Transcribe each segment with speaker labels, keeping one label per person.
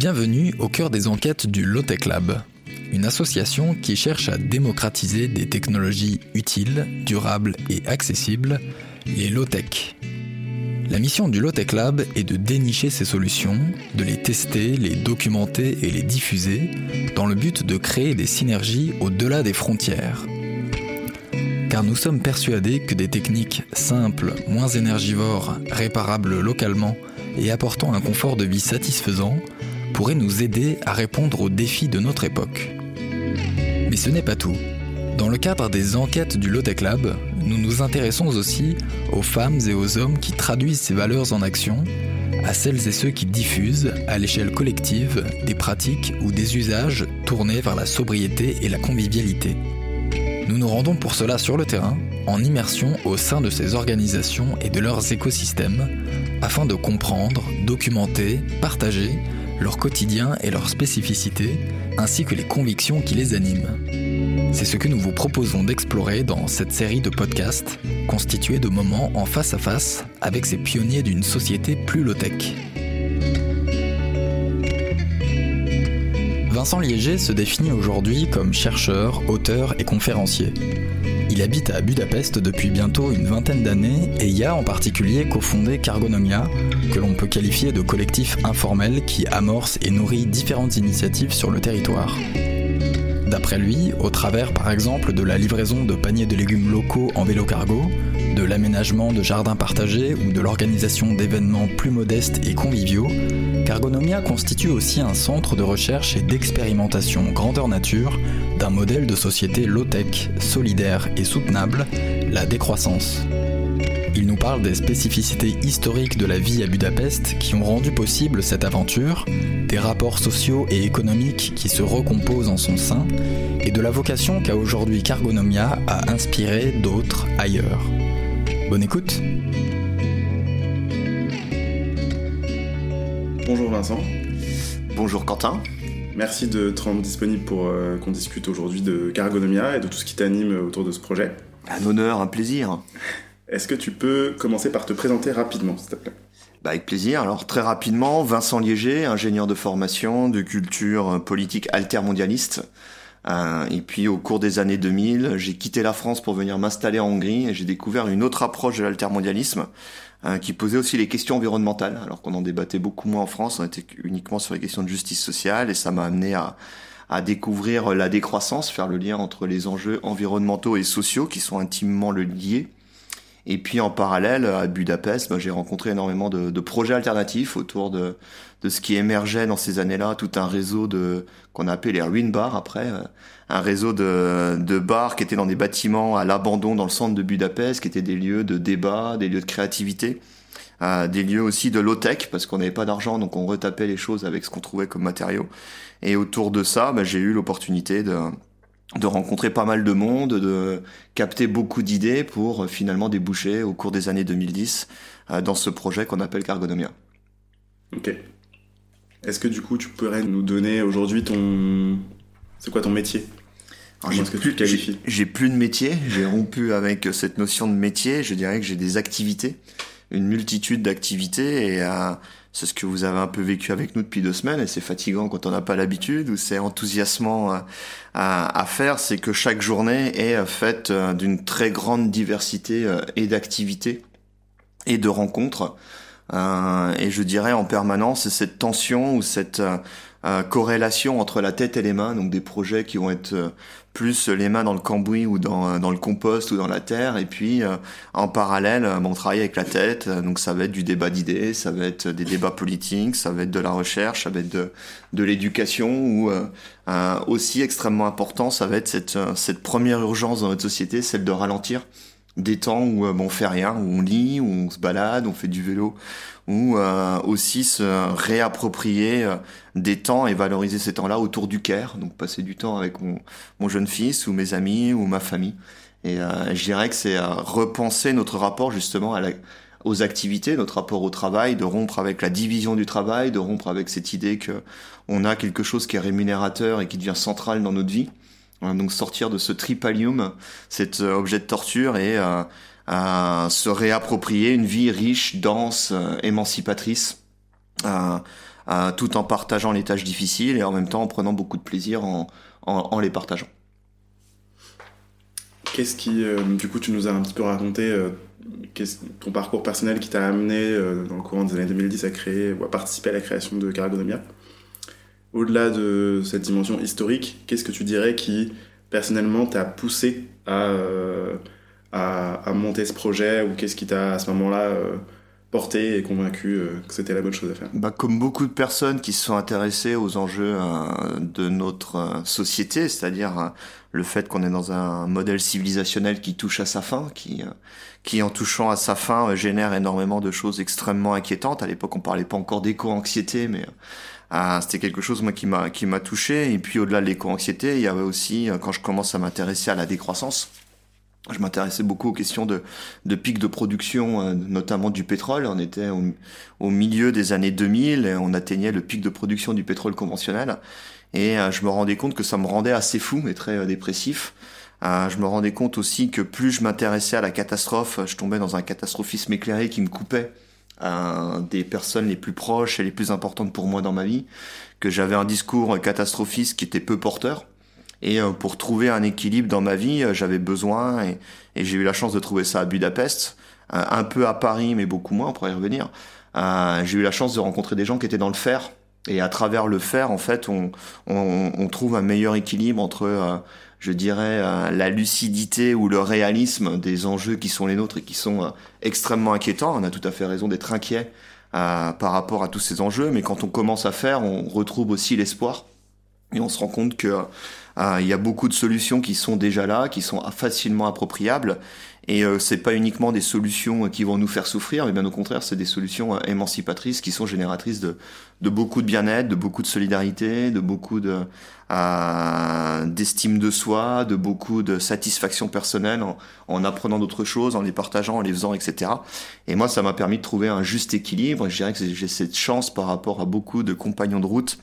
Speaker 1: Bienvenue au cœur des enquêtes du Lotech Lab, une association qui cherche à démocratiser des technologies utiles, durables et accessibles, les low-tech. La mission du Lotech Lab est de dénicher ces solutions, de les tester, les documenter et les diffuser, dans le but de créer des synergies au-delà des frontières. Car nous sommes persuadés que des techniques simples, moins énergivores, réparables localement et apportant un confort de vie satisfaisant pourraient nous aider à répondre aux défis de notre époque. Mais ce n'est pas tout. Dans le cadre des enquêtes du Lotech Lab, nous nous intéressons aussi aux femmes et aux hommes qui traduisent ces valeurs en action, à celles et ceux qui diffusent, à l'échelle collective, des pratiques ou des usages tournés vers la sobriété et la convivialité. Nous nous rendons pour cela sur le terrain, en immersion au sein de ces organisations et de leurs écosystèmes, afin de comprendre, documenter, partager leur quotidien et leurs spécificités, ainsi que les convictions qui les animent. C'est ce que nous vous proposons d'explorer dans cette série de podcasts, constituée de moments en face à face avec ces pionniers d'une société plus low-tech. Vincent Liéger se définit aujourd'hui comme chercheur, auteur et conférencier. Il habite à Budapest depuis bientôt une vingtaine d'années et y a en particulier cofondé Cargonomia, que l'on peut qualifier de collectif informel qui amorce et nourrit différentes initiatives sur le territoire. D'après lui, au travers par exemple de la livraison de paniers de légumes locaux en vélo cargo, de l'aménagement de jardins partagés ou de l'organisation d'événements plus modestes et conviviaux, Cargonomia constitue aussi un centre de recherche et d'expérimentation grandeur nature d'un modèle de société low-tech, solidaire et soutenable, la décroissance. Il nous parle des spécificités historiques de la vie à Budapest qui ont rendu possible cette aventure, des rapports sociaux et économiques qui se recomposent en son sein, et de la vocation qu'a aujourd'hui Cargonomia à inspirer d'autres ailleurs. Bonne écoute
Speaker 2: Bonjour Vincent.
Speaker 3: Bonjour Quentin.
Speaker 2: Merci de te rendre disponible pour euh, qu'on discute aujourd'hui de Cargonomia et de tout ce qui t'anime autour de ce projet.
Speaker 3: Un honneur, un plaisir.
Speaker 2: Est-ce que tu peux commencer par te présenter rapidement, s'il te plaît?
Speaker 3: Bah avec plaisir. Alors très rapidement, Vincent Liéger, ingénieur de formation, de culture politique altermondialiste. Euh, et puis au cours des années 2000, j'ai quitté la France pour venir m'installer en Hongrie et j'ai découvert une autre approche de l'altermondialisme euh, qui posait aussi les questions environnementales, alors qu'on en débattait beaucoup moins en France, on était uniquement sur les questions de justice sociale et ça m'a amené à, à découvrir la décroissance, faire le lien entre les enjeux environnementaux et sociaux qui sont intimement liés. Et puis en parallèle, à Budapest, bah, j'ai rencontré énormément de, de, projets alternatifs autour de, de ce qui émergeait dans ces années-là, tout un réseau de qu'on a appelé les ruin bars après, euh, un réseau de, de bars qui étaient dans des bâtiments à l'abandon dans le centre de Budapest, qui étaient des lieux de débat, des lieux de créativité, euh, des lieux aussi de low-tech, parce qu'on n'avait pas d'argent, donc on retapait les choses avec ce qu'on trouvait comme matériaux. Et autour de ça, bah, j'ai eu l'opportunité de de rencontrer pas mal de monde, de capter beaucoup d'idées pour euh, finalement déboucher au cours des années 2010 euh, dans ce projet qu'on appelle Cargonomia.
Speaker 2: Ok. Est-ce que du coup tu pourrais nous donner aujourd'hui ton... C'est quoi ton métier?
Speaker 3: J'ai plus, j'ai plus de métier, j'ai rompu avec cette notion de métier, je dirais que j'ai des activités, une multitude d'activités et euh, c'est ce que vous avez un peu vécu avec nous depuis deux semaines et c'est fatigant quand on n'a pas l'habitude ou c'est enthousiasmant euh, à, à, faire, c'est que chaque journée est euh, faite euh, d'une très grande diversité et d'activités et de rencontres. et je dirais en permanence cette tension ou cette corrélation entre la tête et les mains, donc des projets qui vont être plus les mains dans le cambouis ou dans, dans le compost ou dans la terre. Et puis, euh, en parallèle, euh, on travaille avec la tête. Donc, ça va être du débat d'idées, ça va être des débats politiques, ça va être de la recherche, ça va être de, de l'éducation ou euh, aussi extrêmement important, ça va être cette, cette première urgence dans notre société, celle de ralentir des temps où on fait rien, où on lit, où on se balade, on fait du vélo, ou aussi se réapproprier des temps et valoriser ces temps-là autour du care, donc passer du temps avec mon, jeune fils ou mes amis ou ma famille. Et euh, je dirais que c'est euh, repenser notre rapport justement à la, aux activités, notre rapport au travail, de rompre avec la division du travail, de rompre avec cette idée que on a quelque chose qui est rémunérateur et qui devient central dans notre vie. Euh, donc sortir de ce tripalium, cet euh, objet de torture et euh, se réapproprier une vie riche, dense, émancipatrice. tout en partageant les tâches difficiles et en même temps en prenant beaucoup de plaisir en, les partageant.
Speaker 2: Qu'est-ce qui, du coup, tu nous as un petit peu raconté ton parcours personnel qui t'a amené dans le courant des années 2010 à créer ou à participer à la création de Caragonomia au-delà de cette dimension historique, qu'est-ce que tu dirais qui, personnellement, t'a poussé à, euh, à, monter ce projet ou qu'est-ce qui t'a, à ce moment-là, euh, porté et convaincu euh, que c'était la bonne chose à faire?
Speaker 3: Bah, Comme beaucoup de personnes qui se sont intéressées aux enjeux de notre société, c'est-à-dire le fait qu'on est dans un modèle civilisationnel qui touche à sa fin, qui, qui en touchant à sa fin génère énormément de choses extrêmement inquiétantes. À l'époque, on parlait pas encore d'éco-anxiété, mais ah, c'était quelque chose moi qui m'a qui m'a touché et puis au-delà de l'éco-anxiété, il y avait aussi euh, quand je commence à m'intéresser à la décroissance. Je m'intéressais beaucoup aux questions de, de pics de production, euh, notamment du pétrole. On était au, milieu des années 2000 et on atteignait le pic de production du pétrole conventionnel. Et euh, je me rendais compte que ça me rendait assez fou et très dépressif. je me rendais compte aussi que plus je m'intéressais à la catastrophe, je tombais dans un catastrophisme éclairé qui me coupait des personnes les plus proches et les plus importantes pour moi dans ma vie, que j'avais un discours catastrophiste qui était peu porteur. Et euh, pour trouver un équilibre dans ma vie, euh, j'avais besoin, et, j'ai eu la chance de trouver ça à Budapest, euh, un peu à Paris, mais beaucoup moins, on pourrait y revenir. j'ai eu la chance de rencontrer des gens qui étaient dans le fer, et à travers le fer, en fait, on, on, on trouve un meilleur équilibre entre je dirais, la lucidité ou le réalisme des enjeux qui sont les nôtres et qui sont extrêmement inquiétants. On a tout à fait raison d'être inquiet par rapport à tous ces enjeux, mais quand on commence à faire, on retrouve aussi l'espoir et on se rend compte que il y a beaucoup de solutions qui sont déjà là, qui sont facilement appropriables et euh, c'est pas uniquement des solutions qui vont nous faire souffrir, mais bien au contraire, c'est des solutions euh, émancipatrices qui sont génératrices de, de beaucoup de bien-être, de beaucoup de solidarité, de beaucoup de euh, d'estime de soi, de beaucoup de satisfaction personnelle en, en apprenant d'autres choses, en les partageant, en les faisant, etc. Et moi, ça m'a permis de trouver un juste équilibre. je dirais que j'ai cette chance par rapport à beaucoup de compagnons de route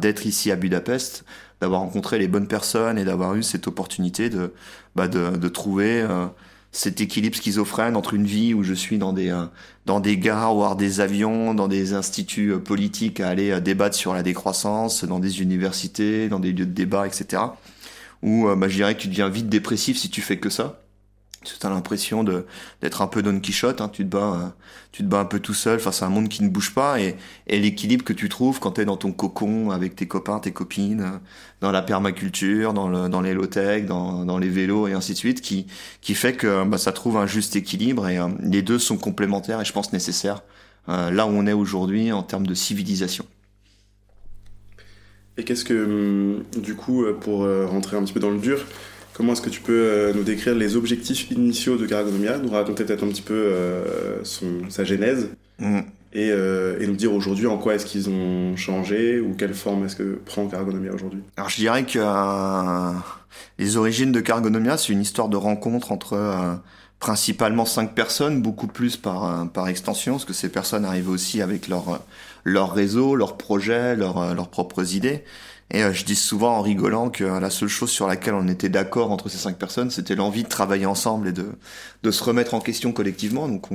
Speaker 3: d'être ici à Budapest, d'avoir rencontré les bonnes personnes et d'avoir eu cette opportunité de, bah de, de trouver euh, cet équilibre schizophrène entre une vie où je suis dans des euh, dans des gares, voire des avions, dans des instituts euh, politiques à aller euh, débattre sur la décroissance, dans des universités, dans des lieux de débat, etc. Où bah, je dirais que tu deviens vite dépressif si tu fais que ça. Tu as l'impression de d'être un peu Don Quichotte, hein, tu te bats, euh, tu te bats un peu tout seul face à un monde qui ne bouge pas et, l'équilibre que tu trouves quand tu es dans ton cocon avec tes copains, tes copines, euh, dans la permaculture, dans le dans les low tech, dans, dans les vélos et ainsi de suite, qui qui fait que bah, ça trouve un juste équilibre et euh, les deux sont complémentaires et je pense nécessaires là où on est aujourd'hui en termes de civilisation.
Speaker 2: Et qu'est-ce que, hum, du coup, pour rentrer un petit peu dans le dur, Comment est-ce que tu peux euh, nous décrire les objectifs initiaux de Caragonomia, nous raconter peut-être un petit peu euh, son, sa genèse mm. et, euh, et, nous dire aujourd'hui en quoi est-ce qu'ils ont changé ou quelle forme est-ce que prend Caragonomia aujourd'hui?
Speaker 3: Alors je dirais que les origines de Caragonomia, c'est une histoire de rencontre entre principalement cinq personnes, beaucoup plus par, par extension, parce que ces personnes arrivaient aussi avec leur, leur réseau, leurs projets, leurs propres idées. Et euh, je dis souvent en rigolant que la seule chose sur laquelle on était d'accord entre ces cinq personnes, c'était l'envie de travailler ensemble et de, de se remettre en question collectivement. Donc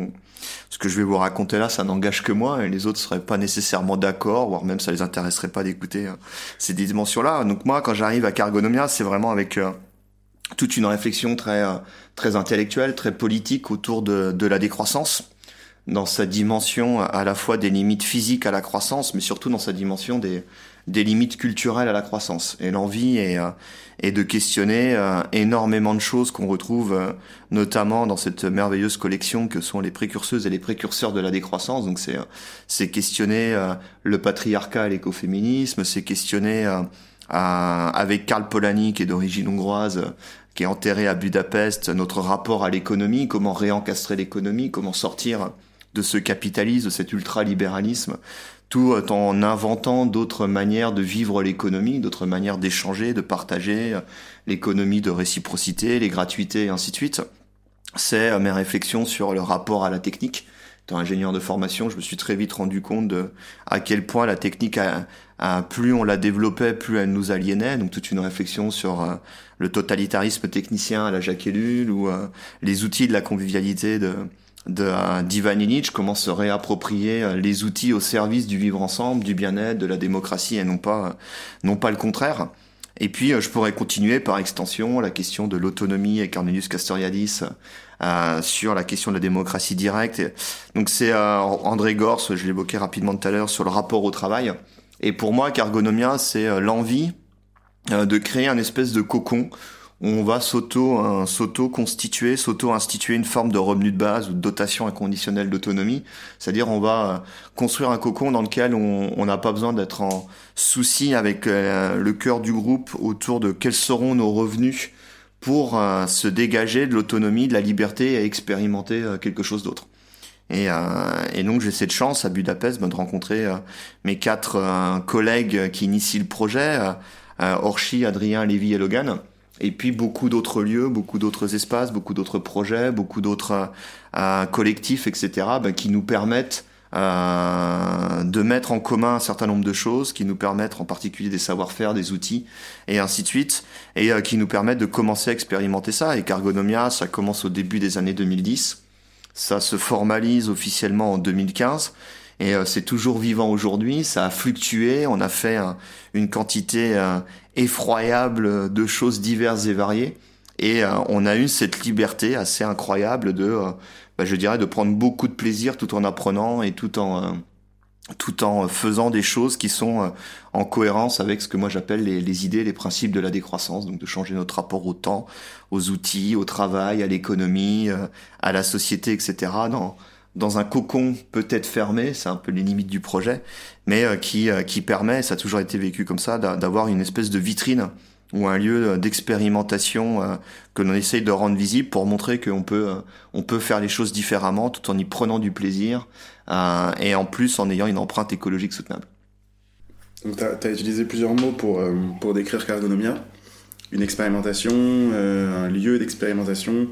Speaker 3: ce que je vais vous raconter là, ça n'engage que moi et les autres seraient pas nécessairement d'accord, voire même ça les intéresserait pas d'écouter euh, ces dimensions-là. Donc moi, quand j'arrive à Cargonomia, c'est vraiment avec euh, toute une réflexion très très intellectuelle, très politique autour de, de la décroissance dans sa dimension à la fois des limites physiques à la croissance, mais surtout dans sa dimension des, des limites culturelles à la croissance. Et l'envie est, euh, est, de questionner euh, énormément de choses qu'on retrouve euh, notamment dans cette merveilleuse collection que sont les précurseuses et les précurseurs de la décroissance. Donc c'est c'est questionner le patriarcat et l'écoféminisme, c'est questionner avec Karl Polanyi qui est d'origine hongroise qui est enterré à Budapest, notre rapport à l'économie, comment réencastrer l'économie, comment sortir de ce capitalisme, de cet ultralibéralisme, tout en inventant d'autres manières de vivre l'économie, d'autres manières d'échanger, de partager l'économie de réciprocité, les gratuités et ainsi de suite. C'est euh, mes réflexions sur le rapport à la technique. Étant ingénieur de formation, je me suis très vite rendu compte de à quel point la technique, a, plus on la développait, plus elle nous aliénait. Donc toute une réflexion sur euh, le totalitarisme technicien à la Jacques ou euh, les outils de la convivialité de d'Ivan Illich, comment se réapproprier les outils au service du vivre ensemble, du bien-être, de la démocratie et non pas non pas le contraire. Et puis je pourrais continuer par extension la question de l'autonomie et Cornelius Castoriadis euh, sur la question de la démocratie directe. Donc c'est euh, André Gors, je l'évoquais rapidement tout à l'heure, sur le rapport au travail. Et pour moi, Cargonomia, c'est euh, l'envie de créer un espèce de cocon on va s'auto s'auto constituer, s'auto instituer une forme de revenu de base ou de dotation inconditionnelle d'autonomie. C'est-à-dire on va construire un cocon dans lequel on n'a pas besoin d'être en souci avec le cœur du groupe autour de quels seront nos revenus pour euh, se dégager de l'autonomie, de la liberté et expérimenter euh, quelque chose d'autre. Et, euh, et, donc j'ai cette chance à Budapest ben, de rencontrer mes quatre collègues qui initient le projet, Orchi, Adrien, Lévy et Logan, et puis beaucoup d'autres lieux, beaucoup d'autres espaces, beaucoup d'autres projets, beaucoup d'autres collectifs, etc., ben, qui nous permettent euh, de mettre en commun un certain nombre de choses qui nous permettent en particulier des savoir-faire, des outils et ainsi de suite, et euh, qui nous permettent de commencer à expérimenter ça. Et Cargonomia, ça commence au début des années 2010, ça se formalise officiellement en 2015. Et euh, c'est toujours vivant aujourd'hui, ça a fluctué, on a fait une quantité effroyable de choses diverses et variées. Et on a eu cette liberté assez incroyable de bah, je dirais, de prendre beaucoup de plaisir tout en apprenant et tout en euh, tout en faisant des choses qui sont euh, en cohérence avec ce que moi j'appelle les, idées, les principes de la décroissance, donc de changer notre rapport au temps, aux outils, au travail, à l'économie, euh, à la société, etc. dans un cocon peut-être fermé, c'est un peu les limites du projet, mais qui qui permet, ça a toujours été vécu comme ça, d'avoir une espèce de vitrine ou un lieu d'expérimentation euh, que l'on essaye de rendre visible pour montrer qu'on peut, euh, peut faire les choses différemment tout en y prenant du plaisir euh, et en plus en ayant une empreinte écologique soutenable.
Speaker 2: Tu as, utilisé plusieurs mots pour, pour décrire Cargonomia. Une expérimentation, un lieu d'expérimentation.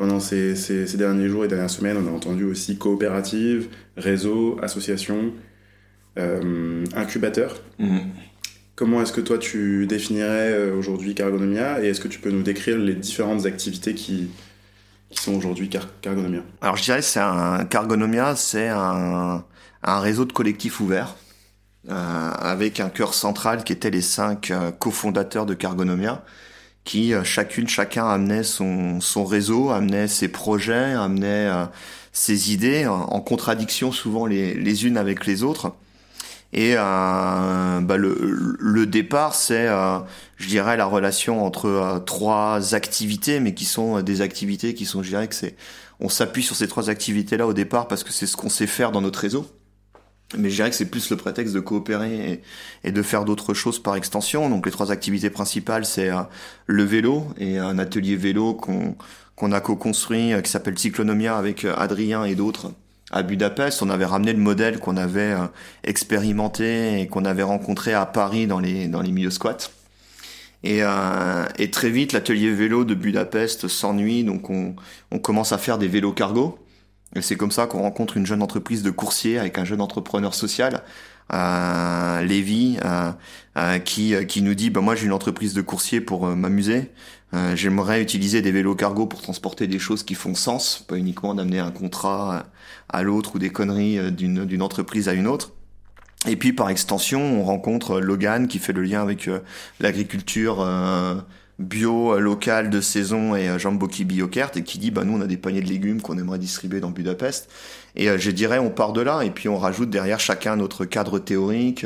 Speaker 2: Pendant ces, ces, derniers jours et dernières semaines, on a entendu aussi coopérative, réseau, association, incubateur. Mmh. Comment est-ce que toi tu définirais euh, aujourd'hui Cargonomia et est-ce que tu peux nous décrire les différentes activités qui, qui sont aujourd'hui Cargonomia?
Speaker 3: Alors je dirais c'est un Cargonomia, c'est un, un, réseau de collectifs ouverts euh, avec un cœur central qui était les cinq euh, cofondateurs de Cargonomia qui chacune, chacun amenait son, son réseau, amenait ses projets, amenait ses idées en contradiction souvent les, les unes avec les autres. Et euh, bah le, le, départ, c'est, euh, je dirais, la relation entre euh, trois activités, mais qui sont des activités qui sont, je dirais que c'est, on s'appuie sur ces trois activités-là au départ parce que c'est ce qu'on sait faire dans notre réseau. Mais je dirais que c'est plus le prétexte de coopérer et, de faire d'autres choses par extension. Donc les trois activités principales, c'est le vélo et un atelier vélo qu'on a co-construit qui s'appelle Cyclonomia avec Adrien et d'autres à Budapest, on avait ramené le modèle qu'on avait euh, expérimenté et qu'on avait rencontré à Paris dans les dans les milieux squats. Et, euh, et très vite, l'atelier vélo de Budapest s'ennuie, donc on, on commence à faire des vélos cargo. Et c'est comme ça qu'on rencontre une jeune entreprise de coursier avec un jeune entrepreneur social, euh, Lévi, euh, euh qui, qui nous dit bah, moi j'ai une entreprise de coursier pour m'amuser. J'aimerais utiliser des vélos cargo pour transporter des choses qui font sens, pas uniquement d'amener un contrat à l'autre ou des conneries euh, d'une entreprise à une autre. Et puis par extension, on rencontre Logan qui fait le lien avec euh, l'agriculture euh, bio locale de saison et Jean Boki Biokert et qui dit bah nous on a des paniers de légumes qu'on aimerait distribuer dans Budapest. Et je dirais on part de là et puis on rajoute derrière chacun notre cadre théorique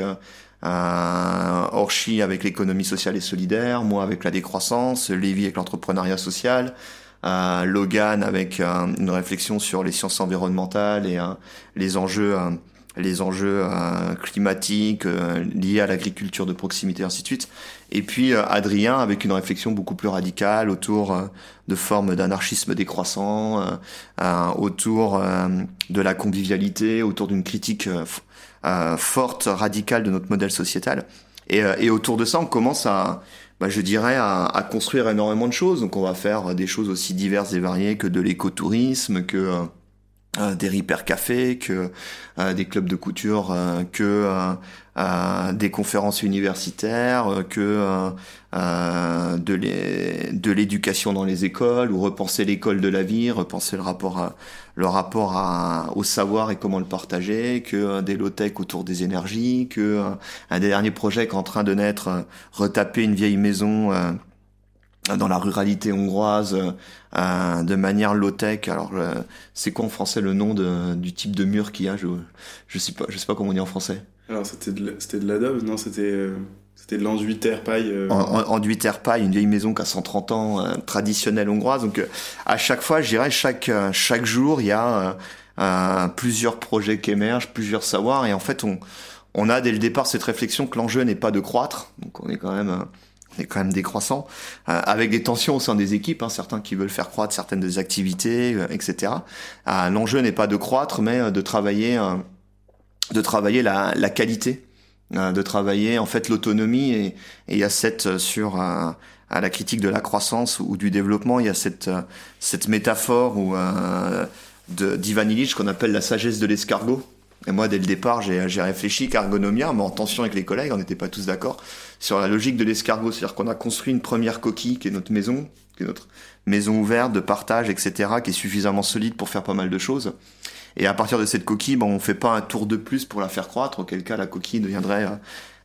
Speaker 3: euh, Orchi avec l'économie sociale et solidaire, moi avec la décroissance, Lévy avec l'entrepreneuriat social, Logan avec euh, une réflexion sur les sciences environnementales et euh, les enjeux euh, les enjeux climatiques liés à l'agriculture de proximité, ainsi de suite. Et puis Adrien avec une réflexion beaucoup plus radicale autour de formes d'anarchisme décroissant, autour de la convivialité, autour d'une critique forte, radicale de notre modèle sociétal. Et, et autour de ça, on commence à, bah, je dirais, à, à, construire énormément de choses. Donc on va faire des choses aussi diverses et variées que de l'écotourisme, que, des Repair Café, que des clubs de couture, que des conférences universitaires, que de l'éducation dans les écoles, ou repenser l'école de la vie, repenser le rapport au savoir et comment le partager, que des low-tech autour des énergies, que un des derniers projets qui est en train de naître, retaper une vieille maison dans la ruralité hongroise euh, de manière low-tech. Alors, c'est quoi en français le nom de, du type de mur qu'il y a? Je, je sais pas, je sais pas comment on dit en français.
Speaker 2: Alors, c'était de, c'était de l'adobe, non? C'était euh, c'était de l'enduit terre paille. Euh...
Speaker 3: En, enduit terre paille, une vieille maison qui a 130 ans, euh, traditionnelle hongroise. Donc, euh, à chaque fois, je dirais chaque chaque jour, il y a plusieurs projets qui émergent, plusieurs savoirs, et en fait, on on a dès le départ cette réflexion que l'enjeu n'est pas de croître. Donc, on est quand même est quand même décroissant, euh, avec des tensions au sein des équipes, hein, certains qui veulent faire croître certaines des activités, euh, etc. Euh, L'enjeu n'est pas de croître, mais euh, de travailler, de travailler la, la qualité, de travailler en fait l'autonomie. Et il y a cette sur à la critique de la croissance ou du développement, il y a cette cette métaphore ou de d'Ivan Illich qu'on appelle la sagesse de l'escargot. Et moi, dès le départ, j'ai réfléchi qu'Argonomia, mais en tension avec les collègues, on n'était pas tous d'accord sur la logique de l'escargot. C'est-à-dire qu'on a construit une première coquille qui est notre maison, qui est notre maison ouverte de partage, etc., qui est suffisamment solide pour faire pas mal de choses. Et à partir de cette coquille, bon, on fait pas un tour de plus pour la faire croître, auquel cas la coquille deviendrait euh,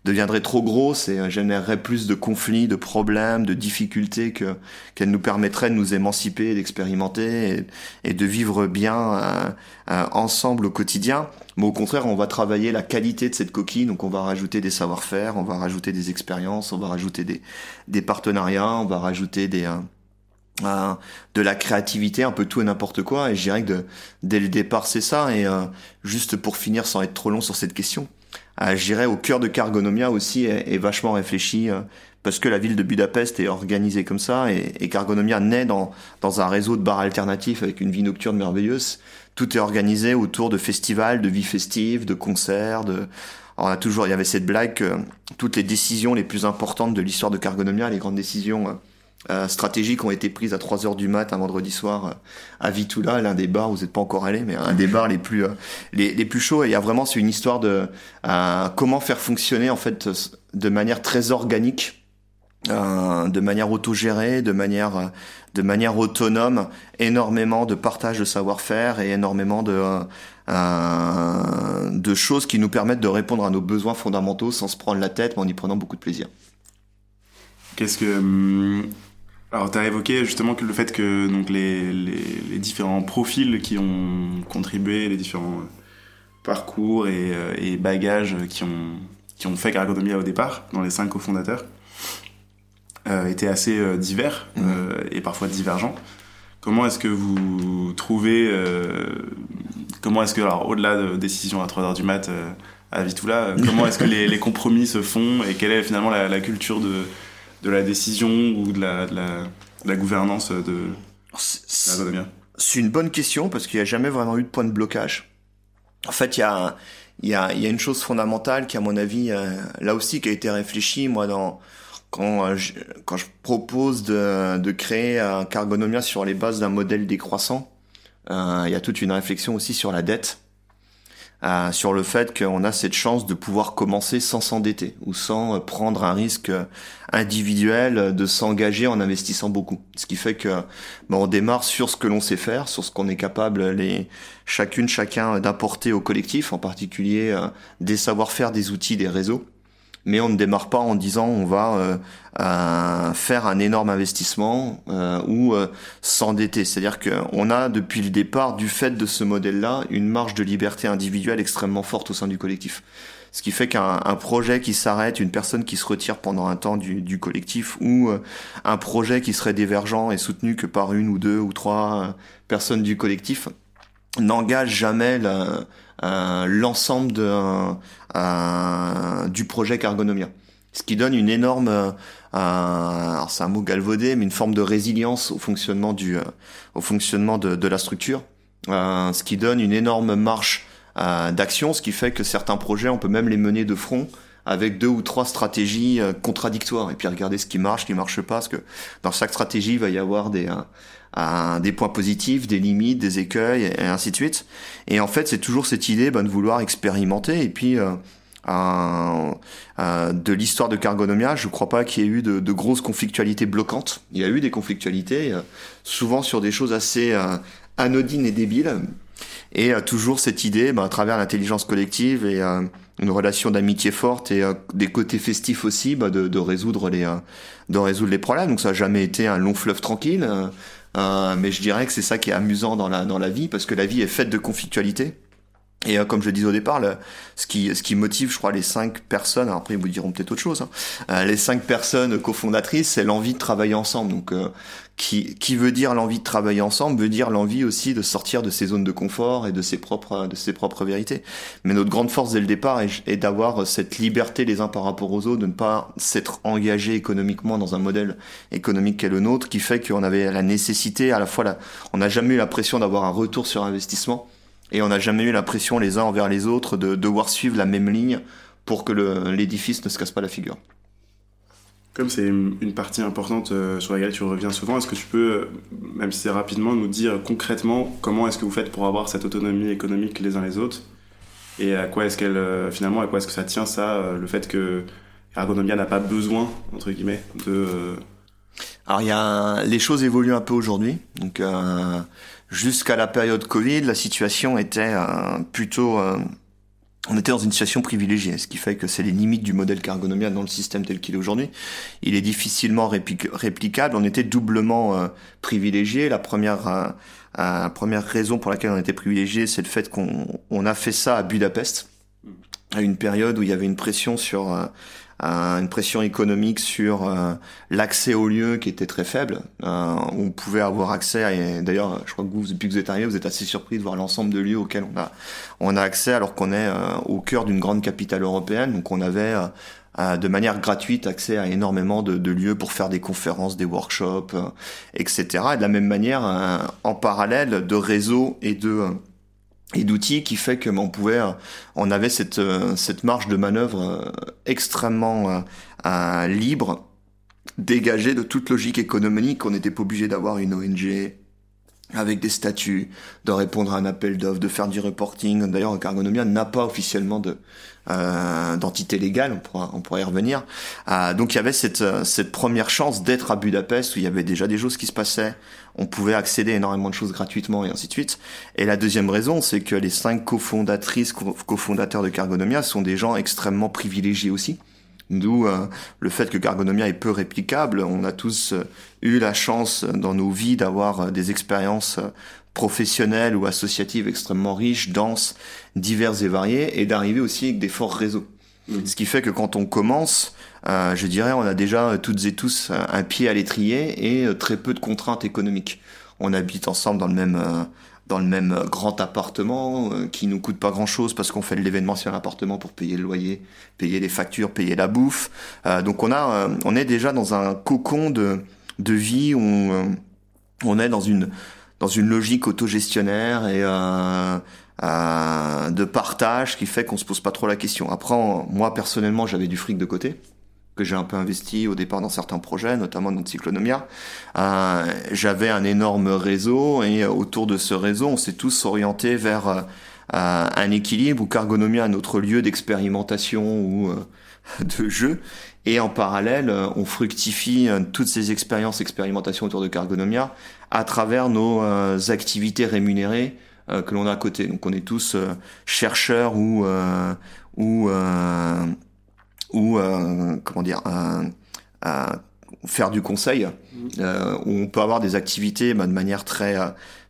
Speaker 3: deviendrait trop grosse et euh, générerait plus de conflits, de problèmes, de difficultés que qu'elle nous permettrait de nous émanciper, d'expérimenter et, de vivre bien euh, euh, ensemble au quotidien. Mais au contraire, on va travailler la qualité de cette coquille, donc on va rajouter des savoir-faire, on va rajouter des expériences, on va rajouter des, des partenariats, on va rajouter des de la créativité, un peu tout et n'importe quoi. Et je dirais que de, dès le départ, c'est ça. Et juste pour finir, sans être trop long sur cette question, euh, j'irais au cœur de Cargonomia aussi est, vachement réfléchi euh, parce que la ville de Budapest est organisée comme ça et, et Cargonomia naît dans, dans un réseau de bars alternatifs avec une vie nocturne merveilleuse. Tout est organisé autour de festivals, de vie festive, de concerts, de... on a toujours, il y avait cette blague toutes les décisions les plus importantes de l'histoire de Cargonomia, les grandes décisions euh, euh, stratégiques ont été prises à 3 heures du mat un vendredi soir euh, à Vitula, l'un des bars, vous n'êtes pas encore allé, mais un des bars les plus les, plus chauds. Et il y a vraiment c'est une histoire de comment faire fonctionner en fait de manière très organique, de manière autogérée, de manière de manière autonome, énormément de partage de savoir-faire et énormément de de choses qui nous permettent de répondre à nos besoins fondamentaux sans se prendre la tête, mais en y prenant beaucoup de plaisir.
Speaker 2: Qu'est-ce que hum, alors, tu as évoqué justement que le fait que donc, les, les, différents profils qui ont contribué, les différents parcours et, euh, et bagages qui ont, qui ont fait Cargonomia au départ, dans les cinq cofondateurs, euh, étaient assez euh, divers mmh. euh, et parfois divergents. Comment est-ce que vous trouvez, euh, comment est-ce que, alors au-delà de décision à 3h du mat à Vitoula, comment est-ce que les, les, compromis se font et quelle est finalement la, la culture de de la décision ou de la, de la, de la gouvernance de
Speaker 3: C'est une bonne question parce qu'il n'y a jamais vraiment eu de point de blocage. En fait, il y a, il y a, il y a une chose fondamentale qui, à mon avis, euh, là aussi, qui a été réfléchie, moi, dans, quand, euh, je, quand je propose de, de créer un Cargonomia sur les bases d'un modèle décroissant, euh, il y a toute une réflexion aussi sur la dette. Euh, sur le fait qu'on a cette chance de pouvoir commencer sans s'endetter ou sans prendre un risque individuel de s'engager en investissant beaucoup. Ce qui fait que on démarre sur ce que l'on sait faire, sur ce qu'on est capable les chacune chacun d'apporter au collectif, en particulier des savoir-faire, des outils, des réseaux mais on ne démarre pas en disant on va euh, euh, faire un énorme investissement euh, ou s'endetter. C'est-à-dire qu'on a depuis le départ, du fait de ce modèle-là, une marge de liberté individuelle extrêmement forte au sein du collectif. Ce qui fait qu'un projet qui s'arrête, une personne qui se retire pendant un temps du, du collectif, ou un projet qui serait divergent et soutenu que par une ou deux ou trois personnes du collectif, n'engage jamais euh, l'ensemble de, euh, du projet Cargonomia. Ce qui donne une énorme, euh, alors c'est un mot galvaudé, mais une forme de résilience au fonctionnement du, au fonctionnement de, la structure. Euh, ce qui donne une énorme marche d'action, ce qui fait que certains projets, on peut même les mener de front avec deux ou trois stratégies euh, contradictoires et puis regarder ce qui marche, ce qui marche pas, parce que dans chaque stratégie il va y avoir des des points positifs, des limites, des écueils et, ainsi de suite. Et en fait c'est toujours cette idée ben, de vouloir expérimenter et puis de l'histoire de Cargonomia, je ne crois pas qu'il y ait eu de, grosses conflictualités bloquantes. Il y a eu des conflictualités, souvent sur des choses assez anodines et débiles, et euh, toujours cette idée, bah, à travers l'intelligence collective et euh, une relation d'amitié forte et euh, des côtés festifs aussi, bah, de, de, résoudre les de résoudre les problèmes. Donc ça n'a jamais été un long fleuve tranquille, mais je dirais que c'est ça qui est amusant dans la vie parce que la vie est faite de conflictualité. Et comme je disais au départ, le, ce qui motive, je crois, les cinq personnes. Après, ils vous diront peut-être autre chose. Hein, les cinq personnes cofondatrices, c'est l'envie de travailler ensemble. Qui, qui veut dire l'envie de travailler ensemble, veut dire l'envie aussi de sortir de ses zones de confort et de ses propres, de ses propres vérités. Mais notre grande force dès le départ est, d'avoir cette liberté les uns par rapport aux autres, de ne pas s'être engagé économiquement dans un modèle économique qu'est le nôtre, qui fait qu'on avait la nécessité, à la fois, la, on n'a jamais eu la pression d'avoir un retour sur investissement, et on n'a jamais eu la pression les uns envers les autres de devoir suivre la même ligne pour que l'édifice ne se casse pas la figure.
Speaker 2: Comme c'est une partie importante euh, sur laquelle tu reviens souvent, est-ce que tu peux, euh, même si c'est rapidement, nous dire concrètement comment est-ce que vous faites pour avoir cette autonomie économique les uns les autres Et à quoi est-ce qu'elle, euh, finalement, à quoi est-ce que ça tient ça, le fait que Ergonomia n'a pas besoin, entre guillemets, de...
Speaker 3: Alors il y a les choses évoluent un peu aujourd'hui. Donc jusqu'à la période Covid, la situation était plutôt on était dans une situation privilégiée, ce qui fait que c'est les limites du modèle Cargonomia dans le système tel qu'il est aujourd'hui. Il est difficilement réplicable. On était doublement euh, privilégié. La première, euh, euh, première raison pour laquelle on était privilégié, c'est le fait qu'on a fait ça à Budapest, à une période où il y avait une pression sur une pression économique sur euh, l'accès aux lieux qui était très faible. Euh, on pouvait avoir accès, et d'ailleurs, je crois que vous, depuis que vous êtes arrivé, vous êtes assez surpris de voir l'ensemble de lieux auxquels on a, on a accès alors qu'on est euh, au cœur d'une grande capitale européenne. Donc on avait de manière gratuite accès à énormément de, de, lieux pour faire des conférences, des workshops, etc. Et de la même manière, en parallèle de réseaux et de et d'outils qui fait que on pouvait on avait cette euh, cette marge de manœuvre euh, extrêmement euh, libre dégagée de toute logique économique on n'était pas obligé d'avoir une ONG avec des statuts, de répondre à un appel d'offres, de faire du reporting. D'ailleurs, Cargonomia n'a pas officiellement de euh, d'entité légale, on pourra, on pourra y revenir. Euh, donc il y avait cette, cette première chance d'être à Budapest où il y avait déjà des choses qui se passaient, on pouvait accéder énormément de choses gratuitement et ainsi de suite. Et la deuxième raison, c'est que les cinq cofondatrices, cofondateurs de Cargonomia sont des gens extrêmement privilégiés aussi. D'où euh, le fait que Cargonomia est peu réplicable. On a tous euh, eu la chance dans nos vies d'avoir euh, des expériences professionnelles ou associatives extrêmement riches, denses, diverses et variées, et d'arriver aussi avec des forts réseaux. Mmh. Ce qui fait que quand on commence, je dirais, on a déjà toutes et tous un pied à l'étrier et très peu de contraintes économiques. On habite ensemble dans le même dans le même euh, grand appartement euh, qui nous coûte pas grand chose parce qu'on fait de l'événementiel appartement pour payer le loyer, payer les factures, payer la bouffe. Euh, donc on a, on est déjà dans un cocon de de vie où on, on est dans une dans une logique autogestionnaire et de partage qui fait qu'on se pose pas trop la question. Après, moi personnellement, j'avais du fric de côté que j'ai un peu investi au départ dans certains projets, notamment dans Cyclonomia. Euh, j'avais un énorme réseau et autour de ce réseau, on s'est tous orientés vers euh, un équilibre où Cargonomia est notre lieu d'expérimentation ou euh, de jeu. Et en parallèle, on fructifie toutes ces expériences, expérimentations autour de Cargonomia à travers nos activités rémunérées que l'on a à côté. Donc on est tous chercheurs ou ou ou euh, comment dire faire du conseil euh, où on peut avoir des activités bah, de manière très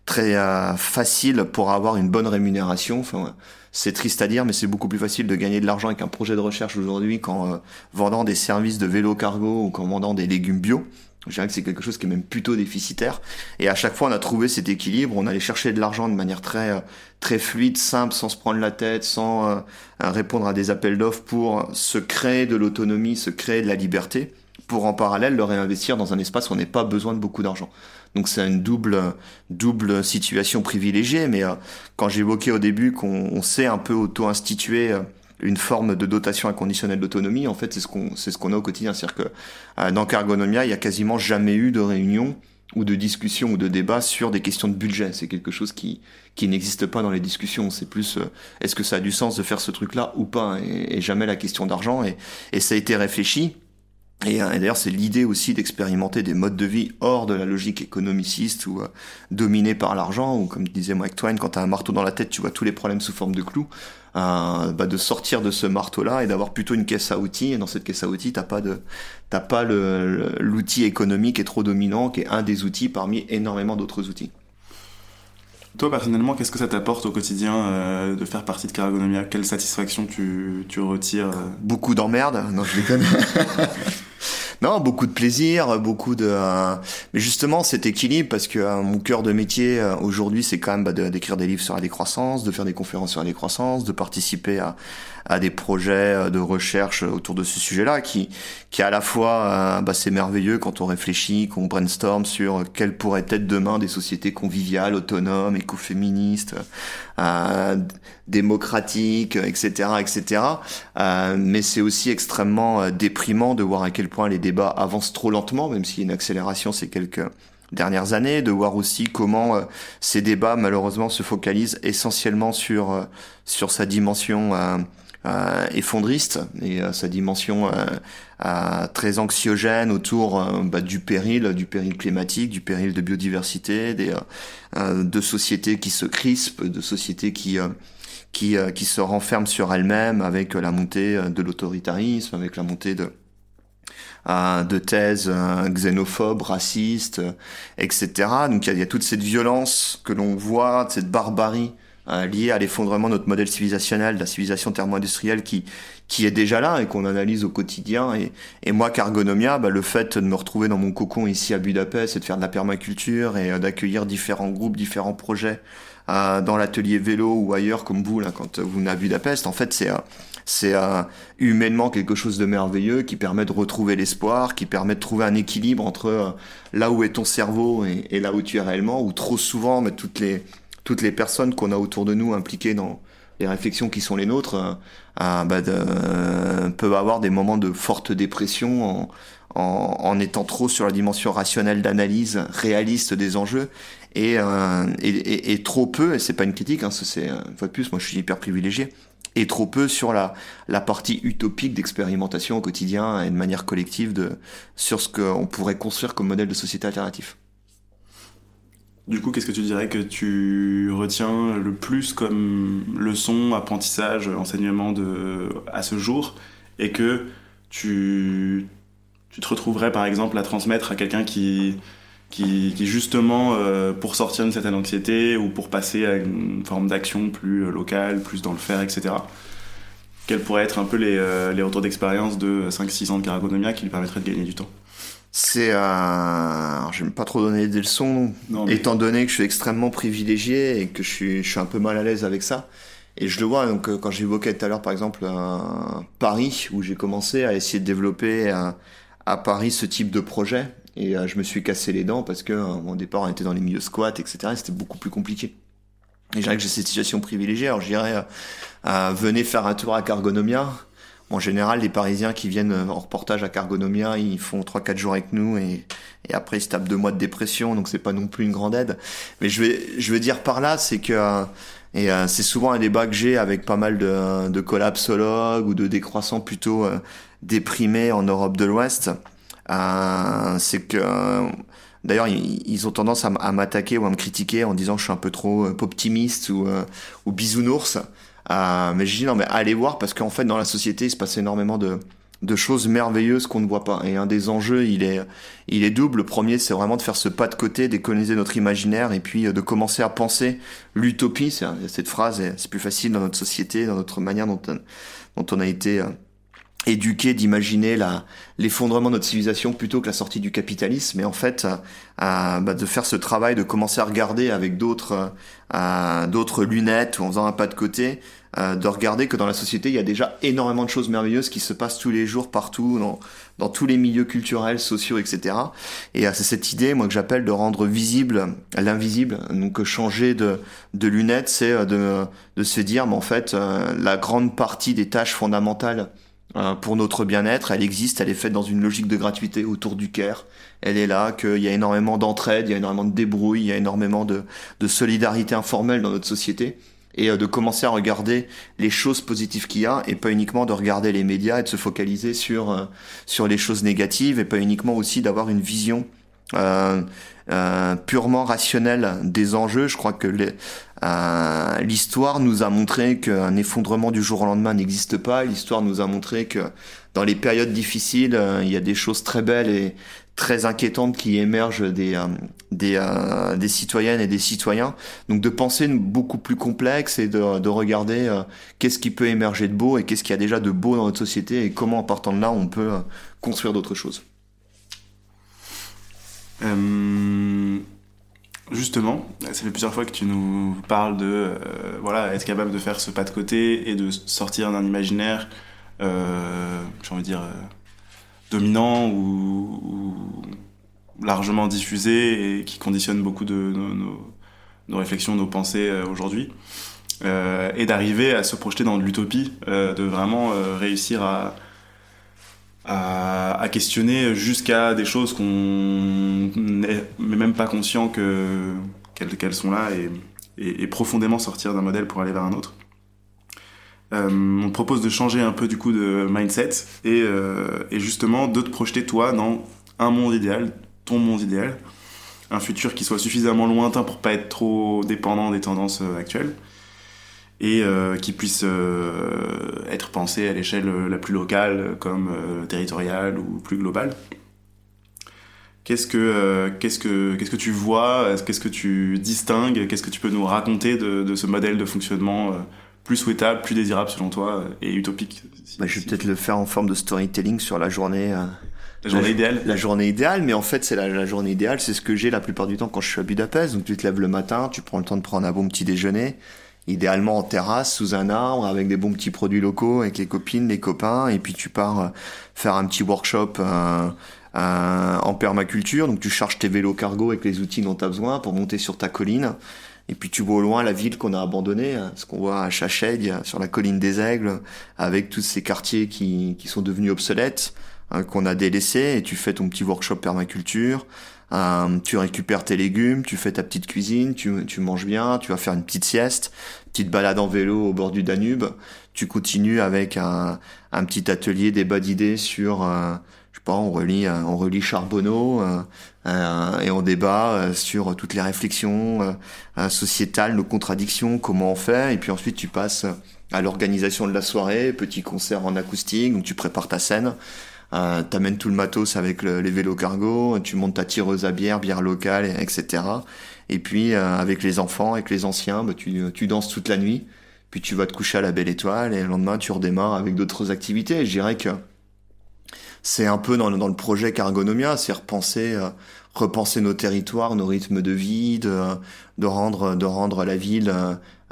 Speaker 3: très euh, facile pour avoir une bonne rémunération. Enfin, c'est triste à dire, mais c'est beaucoup plus facile de gagner de l'argent avec un projet de recherche aujourd'hui qu'en vendant des services de vélo cargo ou qu'en vendant des légumes bio. Je dirais que c'est quelque chose qui est même plutôt déficitaire. Et à chaque fois, on a trouvé cet équilibre. On allait chercher de l'argent de manière très très fluide, simple, sans se prendre la tête, sans euh, répondre à des appels d'offres pour se créer de l'autonomie, se créer de la liberté, pour en parallèle le réinvestir dans un espace où on n'a pas besoin de beaucoup d'argent. Donc c'est une double double situation privilégiée. Mais euh, quand j'évoquais au début qu'on s'est un peu auto-institué une forme de dotation inconditionnelle d'autonomie. En fait, c'est ce qu'on c'est ce qu'on a au quotidien. C'est-à-dire que euh, dans Cargonomia, il y a quasiment jamais eu de réunion ou de discussion ou de débat sur des questions de budget. C'est quelque chose qui qui n'existe pas dans les discussions. C'est plus euh, est-ce que ça a du sens de faire ce truc-là ou pas, et, et jamais la question d'argent. Et, et ça a été réfléchi. Et, euh, et d'ailleurs, c'est l'idée aussi d'expérimenter des modes de vie hors de la logique économiciste ou euh, dominée par l'argent, ou comme disait Mike Twain, quand tu as un marteau dans la tête, tu vois tous les problèmes sous forme de clous. Euh, bah, de sortir de ce marteau-là et d'avoir plutôt une caisse à outils. Et dans cette caisse à outils, t'as pas de, t'as pas l'outil économique qui est trop dominant, qui est un des outils parmi énormément d'autres outils.
Speaker 2: Toi, personnellement, qu'est-ce que ça t'apporte au quotidien euh, de faire partie de Caragonomia? Quelle satisfaction tu, tu retires euh?
Speaker 3: Beaucoup d'emmerdes Non, je déconne. Non, beaucoup de plaisir, beaucoup de. Euh, mais justement, cet équilibre, parce que euh, mon cœur de métier aujourd'hui, c'est quand même bah, d'écrire des livres sur la décroissance, de faire des conférences sur la décroissance, de participer à, à des projets de recherche autour de ce sujet-là, qui, qui à la fois, bah, c'est merveilleux quand on réfléchit, qu'on brainstorm sur quelles pourraient être demain des sociétés conviviales, autonomes, écoféministes, euh, démocratiques, etc., etc. Euh, mais c'est aussi extrêmement déprimant de voir à quel point les débats avancent trop lentement, même s'il y a une accélération ces quelques dernières années, de voir aussi comment euh, ces débats malheureusement se focalisent essentiellement sur euh, sur sa dimension euh, effondriste et sa dimension très anxiogène autour bah, du péril, du péril climatique, du péril de biodiversité, des de sociétés qui se crispent, de sociétés qui qui, qui se renferment sur elles-mêmes avec la montée de l'autoritarisme, avec la montée de de thèses xénophobes, racistes, etc. Donc il y, a, toute cette violence que l'on voit, cette barbarie euh, liée à l'effondrement de notre modèle civilisationnel, de la civilisation thermo-industrielle qui qui est déjà là et qu'on analyse au quotidien. Et, et moi, Cargonomia, bah, le fait de me retrouver dans mon cocon ici à Budapest et de faire de la permaculture et euh, d'accueillir différents groupes, différents projets euh, dans l'atelier vélo ou ailleurs comme vous là quand vous venez à Budapest, en fait c'est c'est euh, humainement quelque chose de merveilleux qui permet de retrouver l'espoir, qui permet de trouver un équilibre entre euh, là où est ton cerveau et, là où tu es réellement, où trop souvent mais toutes les toutes les personnes qu'on a autour de nous impliquées dans les réflexions qui sont les nôtres euh, bah peuvent avoir des moments de forte dépression en, en, étant trop sur la dimension rationnelle d'analyse réaliste des enjeux et, et, trop peu, et c'est pas une critique, hein, c'est une fois de plus, moi je suis hyper privilégié, et trop peu sur la, partie utopique d'expérimentation au quotidien et de manière collective sur ce qu'on pourrait construire comme modèle de société alternatif.
Speaker 2: Du coup, qu'est-ce que tu dirais que tu retiens le plus comme leçon, apprentissage, enseignement à ce jour et que tu, te retrouverais par exemple à transmettre à quelqu'un qui, qui, justement, euh, pour sortir d'une certaine anxiété ou pour passer à une forme d'action plus locale, plus dans le faire, etc. Quels pourraient être un peu les, euh, retours d'expérience de 5-6 ans de Caragonomia qui lui permettraient de gagner du temps?
Speaker 3: C'est euh... j'aime pas trop donner des leçons étant donné que je suis extrêmement privilégié et que je suis je suis un peu mal à l'aise avec ça et je le vois donc quand j'évoquais tout à l'heure par exemple Paris où j'ai commencé à essayer de développer à Paris ce type de projet et euh, je me suis cassé les dents parce que euh, mon départ on était dans les milieux squats, etc. C'était beaucoup plus compliqué. Et je dirais que j'ai cette situation privilégiée. Alors je dirais, euh, venez faire un tour à Cargonomia. En général, les Parisiens qui viennent en reportage à Cargonomia, ils font 3-4 jours avec nous et, après ils se tapent deux mois de dépression, donc c'est pas non plus une grande aide. Mais je vais, je veux dire par là, c'est que et c'est souvent un débat que j'ai avec pas mal de, de collapsologues ou de décroissants plutôt déprimés en Europe de l'Ouest. Euh, c'est que D'ailleurs, ils ont tendance à m'attaquer ou à me critiquer en disant que je suis un peu trop euh, optimiste euh, ou bisounours. Euh, mais je dis non, mais allez voir parce qu'en fait, dans la société, il se passe énormément de, de choses merveilleuses qu'on ne voit pas. Et un des enjeux, il est, il est double. Le premier, c'est vraiment de faire ce pas de côté, d'économiser notre imaginaire et puis de commencer à penser l'utopie. Cette phrase, c'est plus facile dans notre société, dans notre manière dont, dont on a été éduqué d'imaginer l'effondrement de notre civilisation plutôt que la sortie du capitalisme, mais en fait bah, de faire ce travail, de commencer à regarder avec d'autres d'autres lunettes ou en faisant un pas de côté, euh, de regarder que dans la société il y a déjà énormément de choses merveilleuses qui se passent tous les jours partout dans, dans tous les milieux culturels, sociaux, etc. Et euh, c'est cette idée, moi, que j'appelle de rendre visible l'invisible. Donc changer de, de lunettes, c'est euh, de, de se dire, mais en fait, la grande partie des tâches fondamentales euh, pour notre bien-être, elle existe, elle est faite dans une logique de gratuité autour du care. Elle est là, qu'il y a énormément d'entraide, il y a énormément de débrouille, il y a énormément de, de solidarité informelle dans notre société. Et euh, de commencer à regarder les choses positives qu'il y a et pas uniquement de regarder les médias et de se focaliser sur, euh, sur les choses négatives et pas uniquement aussi d'avoir une vision euh, euh, purement rationnelle des enjeux. Je crois que euh, l'histoire nous a montré qu'un effondrement du jour au lendemain n'existe pas. L'histoire nous a montré que dans les périodes difficiles, euh, il y a des choses très belles et très inquiétantes qui émergent des euh, des, des citoyennes et des citoyens. Donc de penser beaucoup plus complexe et de, de regarder qu'est-ce qui peut émerger de beau et qu'est-ce qu'il y a déjà de beau dans notre société et comment en partant de là on peut construire d'autres choses.
Speaker 2: Euh, Justement, ça fait plusieurs fois que tu nous parles de euh, voilà, être capable de faire ce pas de côté et de sortir d'un imaginaire, euh, j'ai envie de dire, dominant ou, largement diffusé et qui conditionne beaucoup de nos, nos, réflexions, nos pensées aujourd'hui. et d'arriver à se projeter dans l'utopie, de vraiment réussir à, à, questionner jusqu'à des choses qu'on n'est même pas conscient que qu'elles sont là et, profondément sortir d'un modèle pour aller vers un autre. Euh, on propose de changer un peu du coup de mindset et, euh, et justement de te projeter toi dans un monde idéal, ton monde idéal, un futur qui soit suffisamment lointain pour pas être trop dépendant des tendances euh, actuelles et euh, qui puisse euh, être pensé à l'échelle la plus locale comme euh, territoriale ou plus globale. Qu'est-ce que qu'est-ce que qu'est-ce que tu vois Qu'est-ce que tu distingues Qu'est-ce que tu peux nous raconter de, de ce modèle de fonctionnement plus souhaitable, plus désirable selon toi et utopique?
Speaker 3: Bah, Je vais peut-être le faire en forme de storytelling sur la journée.
Speaker 2: La journée idéale
Speaker 3: La journée idéale, mais en fait, c'est la, la, journée idéale, c'est ce que j'ai la plupart du temps quand je suis à Budapest. Donc, tu te lèves le matin, tu prends le temps de prendre un bon petit déjeuner, idéalement en terrasse, sous un arbre, avec des bons petits produits locaux, avec les copines, les copains, et puis tu pars euh, faire un petit workshop euh, euh, en permaculture, donc tu charges tes vélos cargo avec les outils dont tu as besoin pour monter sur ta colline, et puis tu vois au loin la ville qu'on a abandonnée, hein, ce qu'on voit à Chachègue, sur la colline des Aigles, avec tous ces quartiers qui, qui sont devenus obsolètes, hein, qu'on a délaissés, et tu fais ton petit workshop permaculture, euh, tu récupères tes légumes, tu fais ta petite cuisine, tu, tu manges bien, tu vas faire une petite sieste, petite balade en vélo au bord du Danube. Tu continues avec un, petit atelier débat d'idées sur, euh, je sais pas, on relit, euh, on relit Charbonneau euh, et on débat sur toutes les réflexions sociétales, nos contradictions, comment on fait. Et puis ensuite tu passes à l'organisation de la soirée, petit concert en acoustique, donc tu prépares ta scène. Euh, t'amènes tout le matos avec les vélos cargo, tu montes ta tireuse à bière, bière locale, etc. Et puis euh, avec les enfants, avec les anciens, bah, tu, tu danses toute la nuit, puis tu vas te coucher à la belle étoile, et le lendemain tu redémarres avec d'autres activités. je dirais que c'est un peu dans, dans le projet Cargonomia, c'est repenser, euh, repenser nos territoires, nos rythmes de vie, de, de rendre, de rendre la ville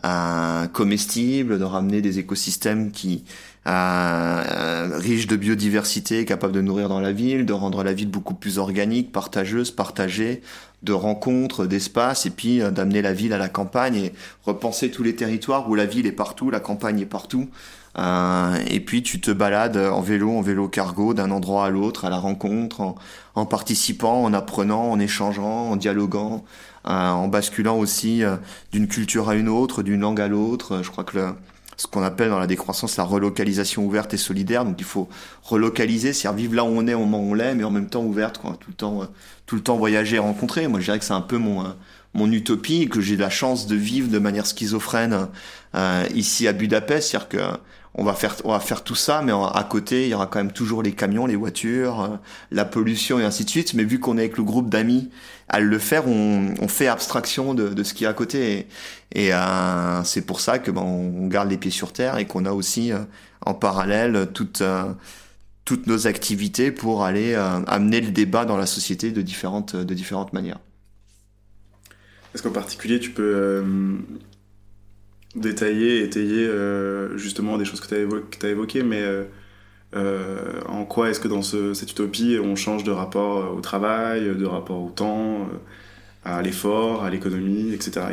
Speaker 3: euh, comestible, de ramener des écosystèmes qui euh, riches de biodiversité, capables de nourrir dans la ville, de rendre la ville beaucoup plus organique, partageuse, partagée, de rencontres, d'espace, et puis euh, d'amener la ville à la campagne et repenser tous les territoires où la ville est partout, la campagne est partout. Euh, et puis tu te balades en vélo, en vélo cargo, d'un endroit à l'autre, à la rencontre, en, participant, en apprenant, en échangeant, en dialoguant, en basculant aussi euh, d'une culture à une autre, d'une langue à l'autre. Je crois que le, ce qu'on appelle dans la décroissance la relocalisation ouverte et solidaire. Donc il faut relocaliser, c'est-à-dire vivre là où on est au moment où on l'est, mais en même temps ouverte, quoi. Tout le temps, euh, tout le temps voyager, rencontrer. Moi, je dirais que c'est un peu mon euh, mon utopie que j'ai la chance de vivre de manière schizophrène euh, ici à Budapest, c'est-à-dire que on va faire on va faire tout ça mais à côté il y aura quand même toujours les camions les voitures euh, la pollution et ainsi de suite. Mais vu qu'on est avec le groupe d'amis à le faire on, fait abstraction de, de ce qui est à côté. Et, euh, c'est pour ça que ben, on garde les pieds sur terre et qu'on a aussi euh, en parallèle toutes toutes nos activités pour aller amener le débat dans la société de différentes de différentes manières.
Speaker 2: Est-ce qu'en particulier tu peux détailler, étayer euh, justement des choses que tu as, évoquées, mais euh, euh, en quoi est-ce que dans cette utopie, on change de rapport au travail, de rapport au temps, à l'effort, à l'économie, etc.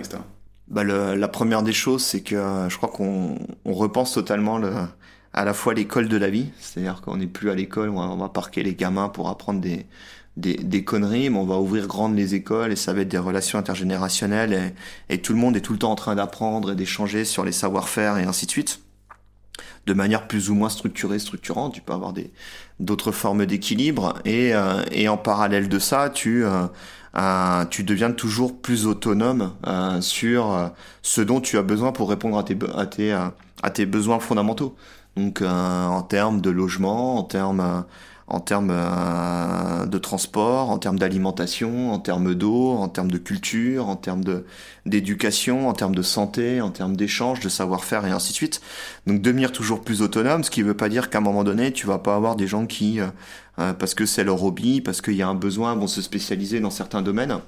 Speaker 3: Bah la première des choses, c'est que je crois qu'on repense totalement le, à la fois l'école de la vie, c'est-à-dire qu'on n'est plus à l'école, on va parquer les gamins pour apprendre des, des, des, conneries, mais on va ouvrir grandes les écoles et ça va être des relations intergénérationnelles et, et tout le monde est tout le temps en train d'apprendre et d'échanger sur les savoir-faire et ainsi de suite de manière plus ou moins structurée, structurante. Tu peux avoir des d'autres formes d'équilibre et, euh, et en parallèle de ça, tu euh, euh, tu deviens toujours plus autonome sur ce dont tu as besoin pour répondre à tes à tes à tes besoins fondamentaux. Donc en termes de logement, en termes en termes euh, de transport, en termes d'alimentation, en termes d'eau, en termes de culture, en termes d'éducation, en termes de santé, en termes d'échange, de savoir-faire et ainsi de suite. Donc devenir toujours plus autonome, ce qui ne veut pas dire qu'à un moment donné, tu vas pas avoir des gens qui, euh, euh, parce que c'est leur hobby, parce qu'il y a un besoin, vont se spécialiser dans certains domaines.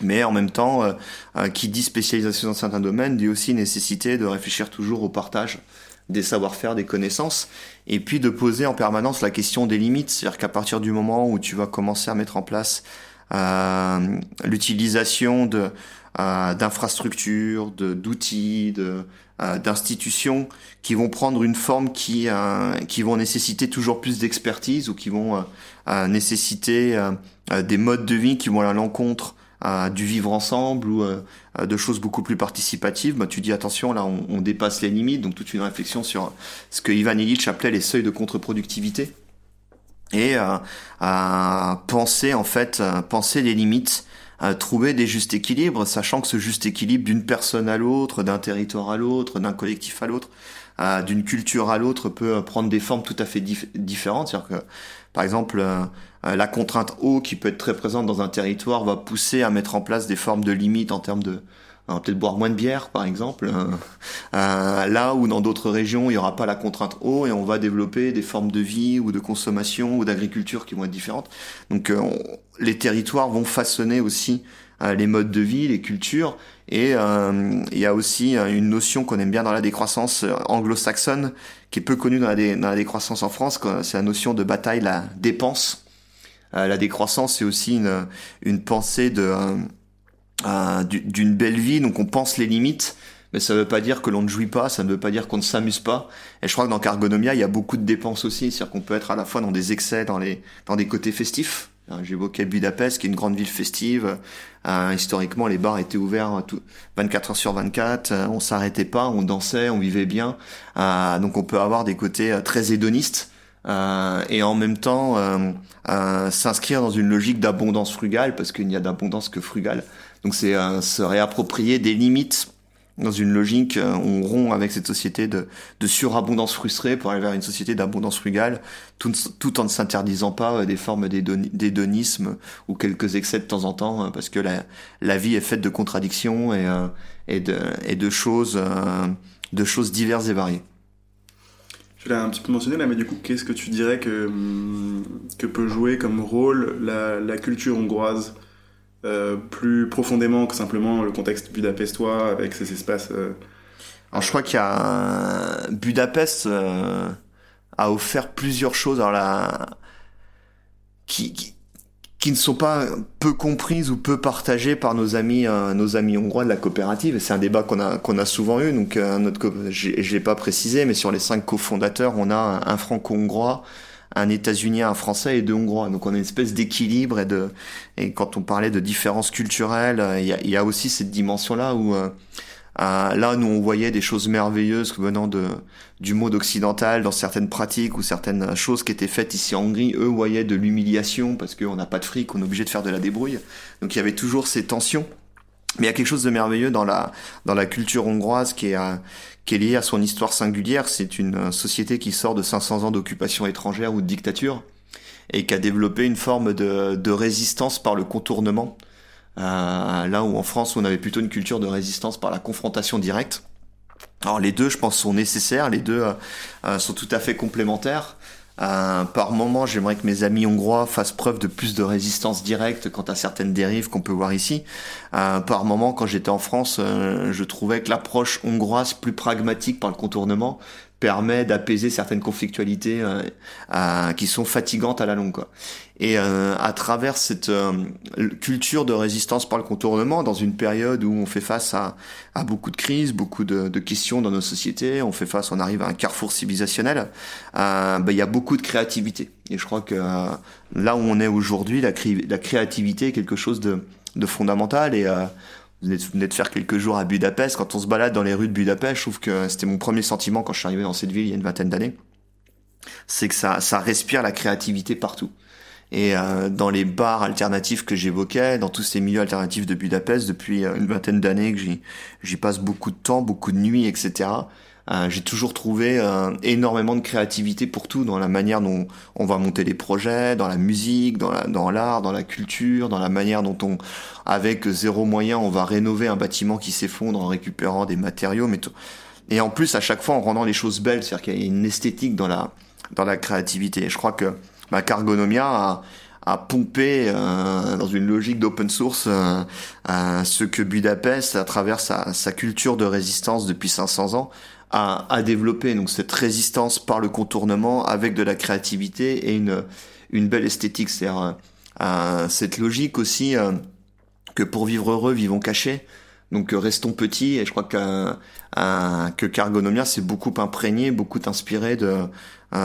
Speaker 3: Mais en même temps, qui dit spécialisation dans certains domaines, dit aussi nécessité de réfléchir toujours au partage des savoir-faire, des connaissances, et puis de poser en permanence la question des limites, c'est-à-dire qu'à partir du moment où tu vas commencer à mettre en place euh, l'utilisation de euh, d'infrastructures, d'outils, de euh, d'institutions qui vont prendre une forme qui euh, qui vont nécessiter toujours plus d'expertise ou qui vont nécessiter des modes de vie qui vont à l'encontre du vivre ensemble ou euh, de choses beaucoup plus participatives, bah, tu dis attention, là on, dépasse les limites, donc toute une réflexion sur ce que Ivan Illich appelait les seuils de contre-productivité. Et euh, à penser en fait, penser les limites, à trouver des justes équilibres, sachant que ce juste équilibre d'une personne à l'autre, d'un territoire à l'autre, d'un collectif à l'autre, d'une culture à l'autre peut prendre des formes tout à fait différentes. C'est-à-dire que, par exemple, euh, la contrainte eau qui peut être très présente dans un territoire va pousser à mettre en place des formes de limites en termes de peut-être boire moins de bière, par exemple. Euh, euh, là où dans d'autres régions, il n'y aura pas la contrainte eau et on va développer des formes de vie ou de consommation ou d'agriculture qui vont être différentes. Donc les territoires vont façonner aussi les modes de vie, les cultures. Et euh, il y a aussi euh, une notion qu'on aime bien dans la décroissance euh, anglo-saxonne, qui est peu connue dans la, décroissance en France, c'est la notion de bataille, la dépense. la décroissance, c'est aussi une, pensée d'une belle vie, donc on pense les limites, mais ça ne veut pas dire que l'on ne jouit pas, ça ne veut pas dire qu'on ne s'amuse pas. Et je crois que dans Cargonomia, il y a beaucoup de dépenses aussi, c'est-à-dire qu'on peut être à la fois dans des excès, dans les dans des côtés festifs, j'évoquais Budapest, qui est une grande ville festive. Euh, historiquement, les bars étaient ouverts 24 heures sur 24. Euh, on s'arrêtait pas, on dansait, on vivait bien. Euh, donc, on peut avoir des côtés très hédonistes et en même temps s'inscrire dans une logique d'abondance frugale, parce qu'il n'y a d'abondance que frugale. Donc, c'est se réapproprier des limites dans une logique, euh, on rompt avec cette société de, surabondance frustrée pour aller vers une société d'abondance frugale, tout, en ne s'interdisant pas euh, des formes d'hédonisme ou quelques excès de temps en temps, euh, parce que la, vie est faite de contradictions et, de, choses, diverses et variées.
Speaker 2: Tu l'as un petit peu mentionné là, mais du coup, qu'est-ce que tu dirais que, hum, peut jouer comme rôle la culture hongroise? Euh, plus profondément que simplement le contexte budapestois avec ces espaces. Euh,
Speaker 3: alors je crois qu'il y a Budapest euh, a offert plusieurs choses. Alors là, qui, qui, qui ne sont pas peu comprises ou peu partagées par nos amis nos amis hongrois de la coopérative. C'est un débat qu'on a qu'on a souvent eu. Donc notre je, l'ai pas précisé mais sur les cinq cofondateurs on a un franco-hongrois un États-Unien, un Français et deux Hongrois. Donc on a une espèce d'équilibre et de et quand on parlait de différences culturelles, euh, il y a, y a, aussi cette dimension-là où euh, euh, là nous on voyait des choses merveilleuses venant de du monde occidental dans certaines pratiques ou certaines choses qui étaient faites ici en Hongrie. Eux voyaient de l'humiliation parce qu'on n'a pas de fric, on est obligé de faire de la débrouille. Donc il y avait toujours ces tensions. Mais il y a quelque chose de merveilleux dans la dans la culture hongroise qui est qui est liée à son histoire singulière. C'est une société qui sort de 500 ans d'occupation étrangère ou de dictature et qui a développé une forme de, de résistance par le contournement. Euh, là où en France on avait plutôt une culture de résistance par la confrontation directe. Alors les deux, je pense, sont nécessaires. Les deux euh, sont tout à fait complémentaires. Euh, par moment, j'aimerais que mes amis hongrois fassent preuve de plus de résistance directe quant à certaines dérives qu'on peut voir ici. Euh, par moment, quand j'étais en France, euh, je trouvais que l'approche hongroise plus pragmatique par le contournement permet d'apaiser certaines conflictualités euh, qui sont fatigantes à la longue. Quoi. Et euh, à travers cette euh, culture de résistance par le contournement, dans une période où on fait face à, à beaucoup de crises, beaucoup de, de, questions dans nos sociétés, on fait face, on arrive à un carrefour civilisationnel, ben, il y a beaucoup de créativité. Et je crois que là où on est aujourd'hui, la, la, créativité est quelque chose de, de fondamental et vous venez de faire quelques jours à Budapest. Quand on se balade dans les rues de Budapest, je trouve que c'était mon premier sentiment quand je suis arrivé dans cette ville il y a une vingtaine d'années. C'est que ça, ça respire la créativité partout. Et euh, dans les bars alternatifs que j'évoquais, dans tous ces milieux alternatifs de Budapest, depuis euh, une vingtaine d'années que j'y passe beaucoup de temps, beaucoup de nuits, etc. Euh, j'ai toujours trouvé euh, énormément de créativité pour tout, dans la manière dont on va monter des projets, dans la musique, dans l'art, dans, la culture, dans la manière dont on, avec zéro moyen, on va rénover un bâtiment qui s'effondre en récupérant des matériaux. Mais et en plus, à chaque fois, en rendant les choses belles, c'est-à-dire qu'il y a une esthétique dans la dans la créativité. Je crois que ma Cargonomia a, a pompé euh, dans une logique d'open source euh, ce que Budapest, à travers sa, sa, culture de résistance depuis 500 ans, à, à, développer donc cette résistance par le contournement avec de la créativité et une, une belle esthétique. C'est-à-dire euh, cette logique aussi euh, que pour vivre heureux, vivons cachés. Donc euh, restons petits et je crois que, que Cargonomia s'est beaucoup imprégné, beaucoup inspiré de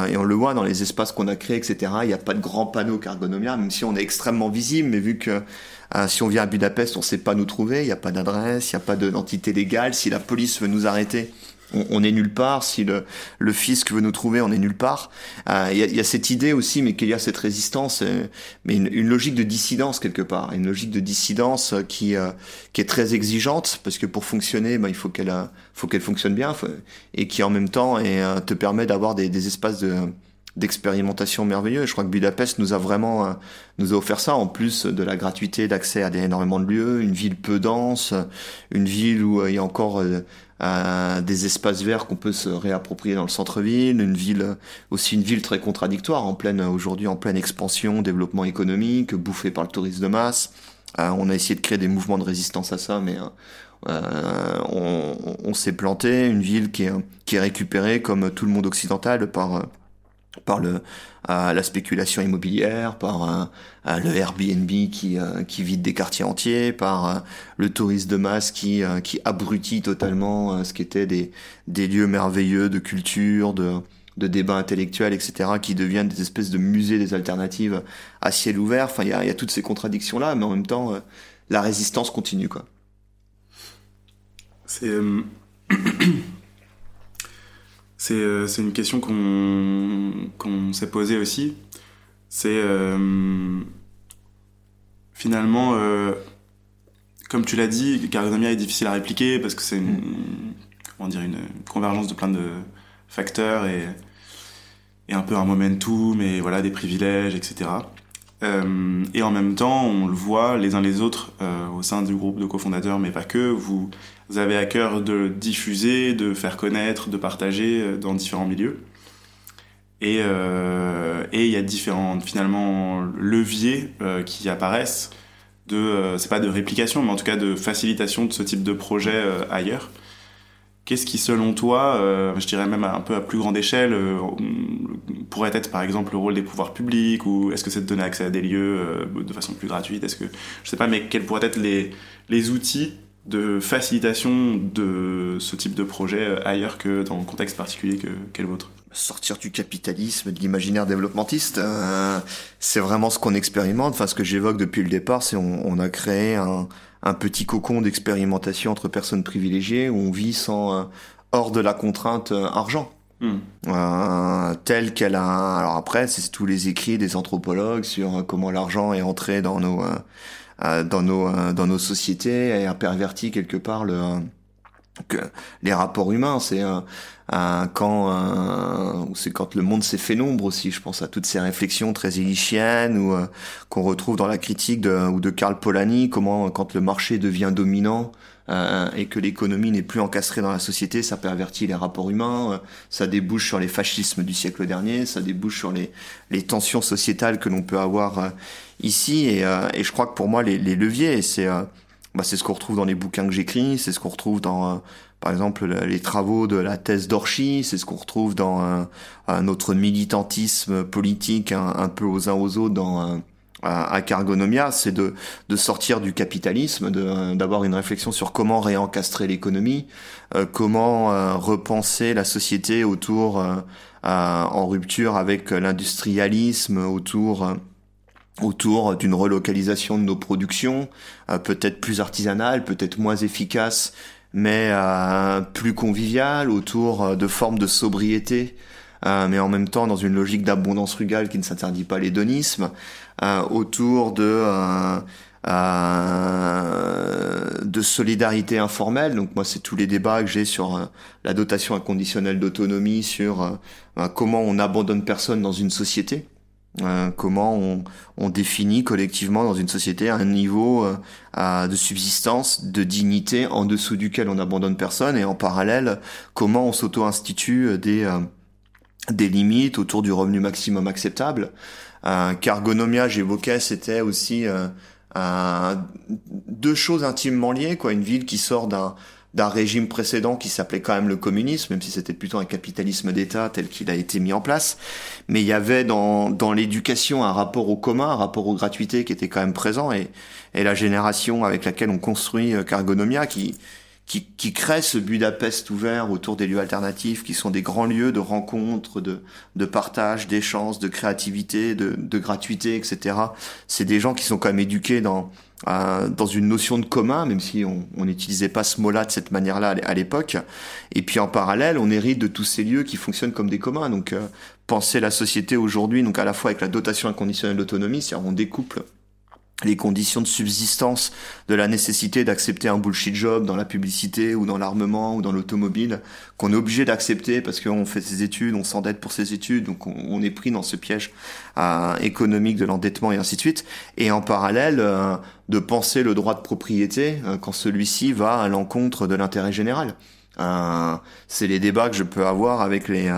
Speaker 3: et on le voit dans les espaces qu'on a créés, etc. Il n'y a pas de grand panneau Cargonomia, même si on est extrêmement visible, mais vu que si on vient à Budapest, on ne sait pas nous trouver, il n'y a pas d'adresse, il n'y a pas d'identité légale. Si la police veut nous arrêter, on, est nulle part. Si le, le fisc veut nous trouver, on est nulle part. Euh, il y, a, y, a, cette idée aussi, mais qu'il y a cette résistance, euh, mais une, une, logique de dissidence quelque part, une logique de dissidence qui euh, qui est très exigeante parce que pour fonctionner, ben, il faut qu'elle faut qu'elle fonctionne bien et qui en même temps te permet d'avoir des, des espaces de d'expérimentation merveilleux. Je crois que Budapest nous a vraiment nous a offert ça en plus de la gratuité d'accès à des, énormément de lieux, une ville peu dense, une ville où il y a encore des espaces verts qu'on peut se réapproprier dans le centre-ville, une ville aussi une ville très contradictoire en pleine aujourd'hui en pleine expansion, développement économique, bouffée par le tourisme de masse. Euh, on a essayé de créer des mouvements de résistance à ça, mais euh, on, on s'est planté. Une ville qui est, qui est récupérée comme tout le monde occidental par par le la spéculation immobilière, par le Airbnb qui euh, qui vide des quartiers entiers, par euh, le tourisme de masse qui euh, qui abrutit totalement ce qui était des des lieux merveilleux de culture, de de débats intellectuels, etc., qui deviennent des espèces de musées des alternatives à ciel ouvert. Enfin, il y a, y a toutes ces contradictions là, mais en même temps, la résistance continue, quoi.
Speaker 2: C'est Euh, c'est une question qu'on s'est posée aussi. C'est euh, finalement, euh, comme tu l'as dit, Cargonomia est difficile à répliquer parce que c'est une, dire, une convergence de plein de facteurs et, et un peu un momentum, mais voilà, des privilèges, etc. et en même temps, on le voit les uns les autres au sein du groupe de cofondateurs, mais pas que. Vous avez à cœur de diffuser, de faire connaître, de partager euh, dans différents milieux. Et euh, il y a différents finalement leviers euh, qui apparaissent de c'est pas de réplication mais en tout cas de facilitation de ce type de projet ailleurs. Qu'est-ce qui selon toi, je dirais même un peu à plus grande échelle, pourrait être par exemple le rôle des pouvoirs publics ou est-ce que c'est de donner accès à des lieux de façon plus gratuite? Est-ce que je sais pas mais quels pourraient être les les outils de facilitation de ce type de projet euh, ailleurs que dans le contexte particulier que, qu'est le vôtre?
Speaker 3: Sortir du capitalisme, de l'imaginaire développementiste, euh, c'est vraiment ce qu'on expérimente. Enfin, ce que j'évoque depuis le départ, c'est on, on a créé un, un petit cocon d'expérimentation entre personnes privilégiées où on vit sans euh, hors de la contrainte argent. Hmm. Euh, telle qu'elle a. Alors après, c'est tous les écrits des anthropologues sur comment l'argent est entré dans nos dans nos dans nos sociétés et a perverti quelque part le que les rapports humains, c'est un, quand c'est quand le monde s'est fait nombre aussi. Je pense à toutes ces réflexions très illichiennes ou euh, qu'on retrouve dans la critique de, ou de Karl Polanyi, comment quand le marché devient dominant euh, et que l'économie n'est plus encastrée dans la société, ça pervertit les rapports humains, euh, ça débouche sur les fascismes du siècle dernier, ça débouche sur les, les tensions sociétales que l'on peut avoir ici. Et, et, je crois que pour moi les, les leviers, c'est bah, c'est ce qu'on retrouve dans les bouquins que j'écris, c'est ce qu'on retrouve dans, euh, par exemple, les travaux de la thèse d'Orchy, c'est ce qu'on retrouve dans un, notre militantisme politique un, peu aux uns aux autres dans à, Cargonomia, c'est de, de sortir du capitalisme, d'avoir une réflexion sur comment réencastrer l'économie, euh, comment euh, repenser la société autour, en rupture avec l'industrialisme, autour autour d'une relocalisation de nos productions, euh, peut-être plus artisanale, peut-être moins efficace, mais euh, plus conviviale, autour euh, de formes de sobriété, mais en même temps dans une logique d'abondance frugale qui ne s'interdit pas l'hédonisme, autour de de solidarité informelle. Donc moi, c'est tous les débats que j'ai sur la dotation inconditionnelle d'autonomie, sur comment on abandonne personne dans une société. Euh, comment on, définit collectivement dans une société un niveau euh, de subsistance, de dignité en dessous duquel on abandonne personne et en parallèle comment on s'auto-institue des, euh, limites autour du revenu maximum acceptable. Cargonomia, j'évoquais, c'était aussi deux choses intimement liées, quoi. Une ville qui sort d'un d'un régime précédent qui s'appelait quand même le communisme, même si c'était plutôt un capitalisme d'État tel qu'il a été mis en place. Mais il y avait dans, dans l'éducation un rapport au commun, un rapport aux gratuités qui était quand même présent, et, et la génération avec laquelle on construit euh, Cargonomia qui, qui, qui crée ce Budapest ouvert autour des lieux alternatifs, qui sont des grands lieux de rencontres, de, de partage, d'échanges, de créativité, de, de gratuité, etc. C'est des gens qui sont quand même éduqués dans dans une notion de commun, même si on n'utilisait pas ce mot-là de cette manière-là à l'époque. Et puis en parallèle, on hérite de tous ces lieux qui fonctionnent comme des communs. Donc euh, penser la société aujourd'hui, donc à la fois avec la dotation inconditionnelle d'autonomie, c'est-à-dire on découple les conditions de subsistance de la nécessité d'accepter un bullshit job dans la publicité ou dans l'armement ou dans l'automobile qu'on est obligé d'accepter parce qu'on fait ses études, on s'endette pour ses études, donc on, est pris dans ce piège euh, économique de l'endettement et ainsi de suite. Et en parallèle, euh, de penser le droit de propriété euh, quand celui-ci va à l'encontre de l'intérêt général. c'est les débats que je peux avoir avec les,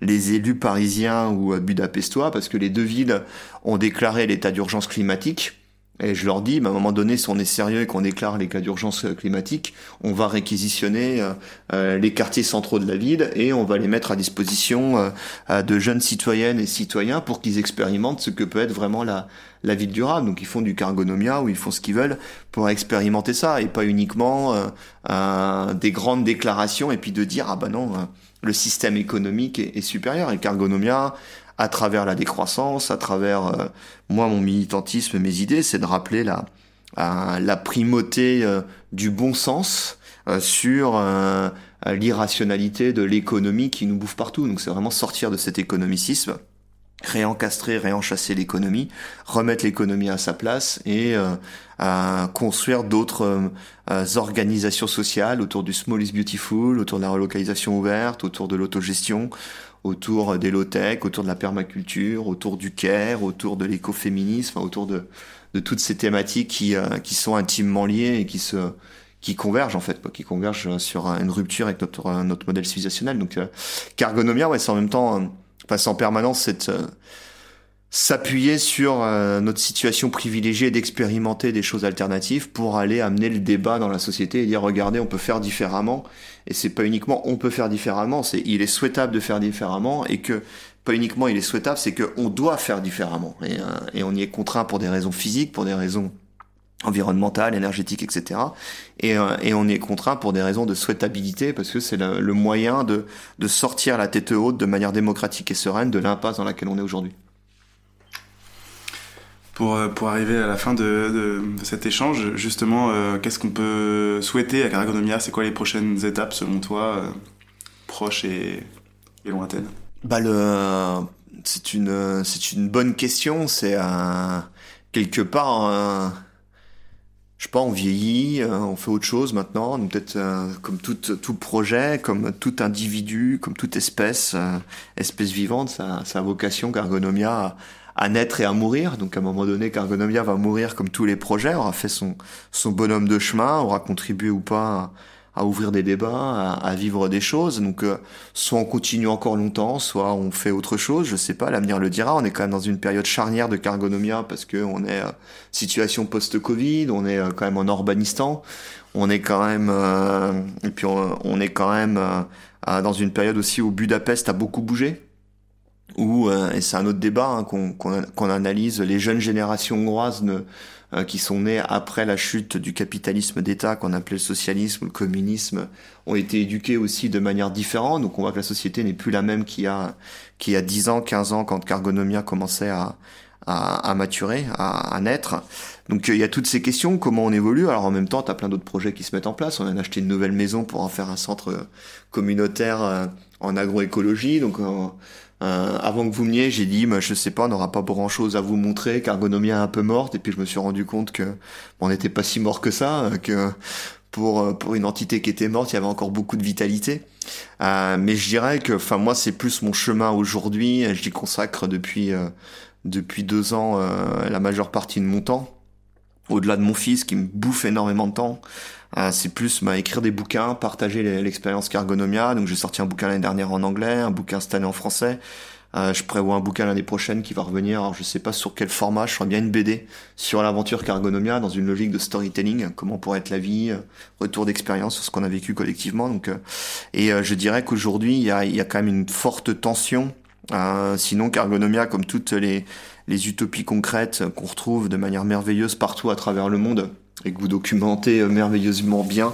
Speaker 3: les élus parisiens ou budapestois parce que les deux villes ont déclaré l'état d'urgence climatique et je leur dis, à un moment donné, si on est sérieux et qu'on déclare les cas d'urgence climatique, on va réquisitionner euh, euh, les quartiers centraux de la ville et on va les mettre à disposition euh, de jeunes citoyennes et citoyens pour qu'ils expérimentent ce que peut être vraiment la, la ville durable. Donc ils font du cargonomia ou ils font ce qu'ils veulent pour expérimenter ça et pas uniquement des grandes déclarations et puis de dire ah bah non le système économique est, est supérieur et cargonomia à travers la décroissance, à travers euh, moi mon militantisme, mes idées, c'est de rappeler la, la primauté euh, du bon sens euh, sur l'irrationalité de l'économie qui nous bouffe partout. Donc c'est vraiment sortir de cet économicisme, réencastrer, réenchasser l'économie, remettre l'économie à sa place et construire d'autres organisations sociales autour du small is beautiful, autour de la relocalisation ouverte, autour de l'autogestion, autour des low-tech, autour de la permaculture, autour du care, autour de l'écoféminisme, autour de, de toutes ces thématiques qui, euh, qui sont intimement liées et qui se qui convergent en fait, qui convergent sur une rupture avec notre, notre modèle civilisationnel. Donc, euh, Cargonomia, ouais, c'est en même temps, euh, passe en permanence cette euh, s'appuyer sur euh, notre situation privilégiée d'expérimenter des choses alternatives pour aller amener le débat dans la société et dire regardez on peut faire différemment et c'est pas uniquement on peut faire différemment c'est il est souhaitable de faire différemment et que pas uniquement il est souhaitable c'est que on doit faire différemment et, euh, et on y est contraint pour des raisons physiques pour des raisons environnementales, énergétiques, etc. Et, euh, et, on y est contraint pour des raisons de souhaitabilité, parce que c'est le, le, moyen de, de sortir la tête haute de manière démocratique et sereine de l'impasse dans laquelle on est aujourd'hui.
Speaker 2: Pour, euh, pour arriver à la fin de, de, cet échange, justement, euh, qu'est-ce qu'on peut souhaiter à Caragonomia C'est quoi les prochaines étapes selon toi, euh, proches et, et, lointaines?
Speaker 3: Bah c'est une, une bonne question. C'est quelque part, un, je sais pas, on vieillit, on fait autre chose maintenant. Peut-être comme tout, tout projet, comme tout individu, comme toute espèce, espèce vivante, ça, ça a vocation, qu'Argonomia à naître et à mourir. Donc à un moment donné, Cargonomia va mourir comme tous les projets, aura fait son, son bonhomme de chemin, aura contribué ou pas à, ouvrir des débats, à, vivre des choses. Donc euh, soit on continue encore longtemps, soit on fait autre chose. Je sais pas, l'avenir le dira. On est quand même dans une période charnière de Cargonomia parce que on est euh, situation post-Covid, on est euh, quand même en Urbanistan, on est quand même et puis on, est quand même dans une période aussi où Budapest a beaucoup bougé où, euh, et c'est un autre débat hein, qu'on analyse, les jeunes générations hongroises ne, euh, qui sont nées après la chute du capitalisme d'État qu'on appelait le socialisme le communisme ont été éduquées aussi de manière différente. Donc on voit que la société n'est plus la même qu'il y a, qu'il y a 10 ans, 15 ans quand Cargonomia commençait à, à, maturer, à, à, naître. Donc il y a toutes ces questions, comment on évolue. Alors en même temps, tu as plein d'autres projets qui se mettent en place. On a acheté une nouvelle maison pour en faire un centre communautaire euh, en agroécologie. Donc euh, avant que vous veniez, j'ai dit, bah, je sais pas, on n'aura pas grand chose à vous montrer, qu'Argonomia est un peu morte, et puis je me suis rendu compte que on n'était pas si mort que ça, euh, que pour euh, pour une entité qui était morte, il y avait encore beaucoup de vitalité. Euh, mais je dirais que, enfin moi, c'est plus mon chemin aujourd'hui. J'y consacre depuis depuis deux ans la majeure partie de mon temps, au-delà de mon fils qui me bouffe énormément de temps. Euh, c'est plus bah, écrire des bouquins, partager l'expérience Cargonomia. Donc j'ai sorti un bouquin l'année dernière en anglais, un bouquin cette année en français. Euh, je prévois un bouquin l'année prochaine qui va revenir. Alors je sais pas sur quel format. Je ferai bien une BD sur l'aventure Cargonomia dans une logique de storytelling. Comment pourrait être la vie, euh, retour d'expérience sur ce qu'on a vécu collectivement. Donc et je dirais qu'aujourd'hui il y a, y a, quand même une forte tension. sinon Cargonomia, comme toutes les les utopies concrètes qu'on retrouve de manière merveilleuse partout à travers le monde, et que vous documentez euh, merveilleusement bien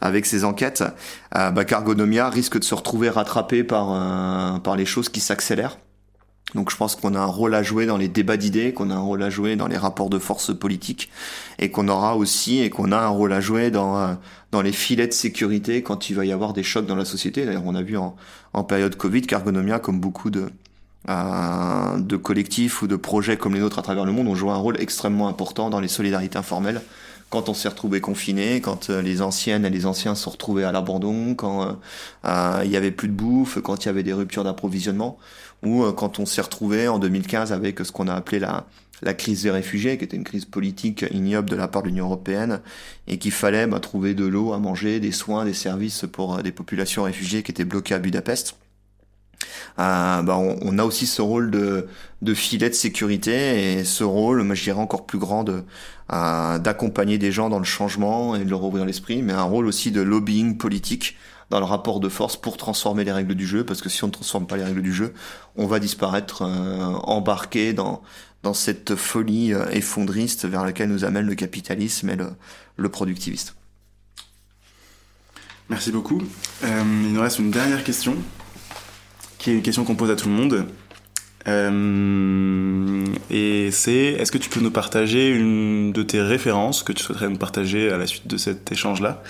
Speaker 3: avec ces enquêtes, euh, bah, Cargonomia risque de se retrouver rattrapé par, euh, par les choses qui s'accélèrent. Donc je pense qu'on a un rôle à jouer dans les débats d'idées, qu'on a un rôle à jouer dans les rapports de force politiques, et qu'on aura aussi et qu'on a un rôle à jouer dans euh, dans les filets de sécurité quand il va y avoir des chocs dans la société. D'ailleurs, on a vu en, en période Covid qu'Argonomia, comme beaucoup de de collectifs ou de projets comme les nôtres à travers le monde, ont joué un rôle extrêmement important dans les solidarités informelles quand on s'est retrouvé confiné, quand euh, les anciennes et les anciens se sont retrouvés à l'abandon, quand euh, euh, il y avait plus de bouffe, quand il y avait des ruptures d'approvisionnement, ou quand on s'est retrouvé en 2015 avec ce qu'on a appelé la, crise des réfugiés, qui était une crise politique ignoble de la part de l'Union européenne, et qu'il fallait bah, trouver de l'eau à manger, des soins, des services pour des populations réfugiées qui étaient bloquées à Budapest. Euh, bah on, a aussi ce rôle de, filet de sécurité et ce rôle, moi je dirais encore plus grand euh, d'accompagner des gens dans le changement et de leur ouvrir l'esprit, mais un rôle aussi de lobbying politique dans le rapport de force pour transformer les règles du jeu, parce que si on ne transforme pas les règles du jeu, on va disparaître, euh, embarqué dans cette folie effondriste vers laquelle nous amène le capitalisme et le, le productiviste.
Speaker 2: Merci beaucoup. Il nous reste une dernière question qui est une question qu'on pose à tout le monde. Euh, et c'est est-ce que tu peux nous partager une de tes références que tu souhaiterais nous partager à la suite de cet échange-là?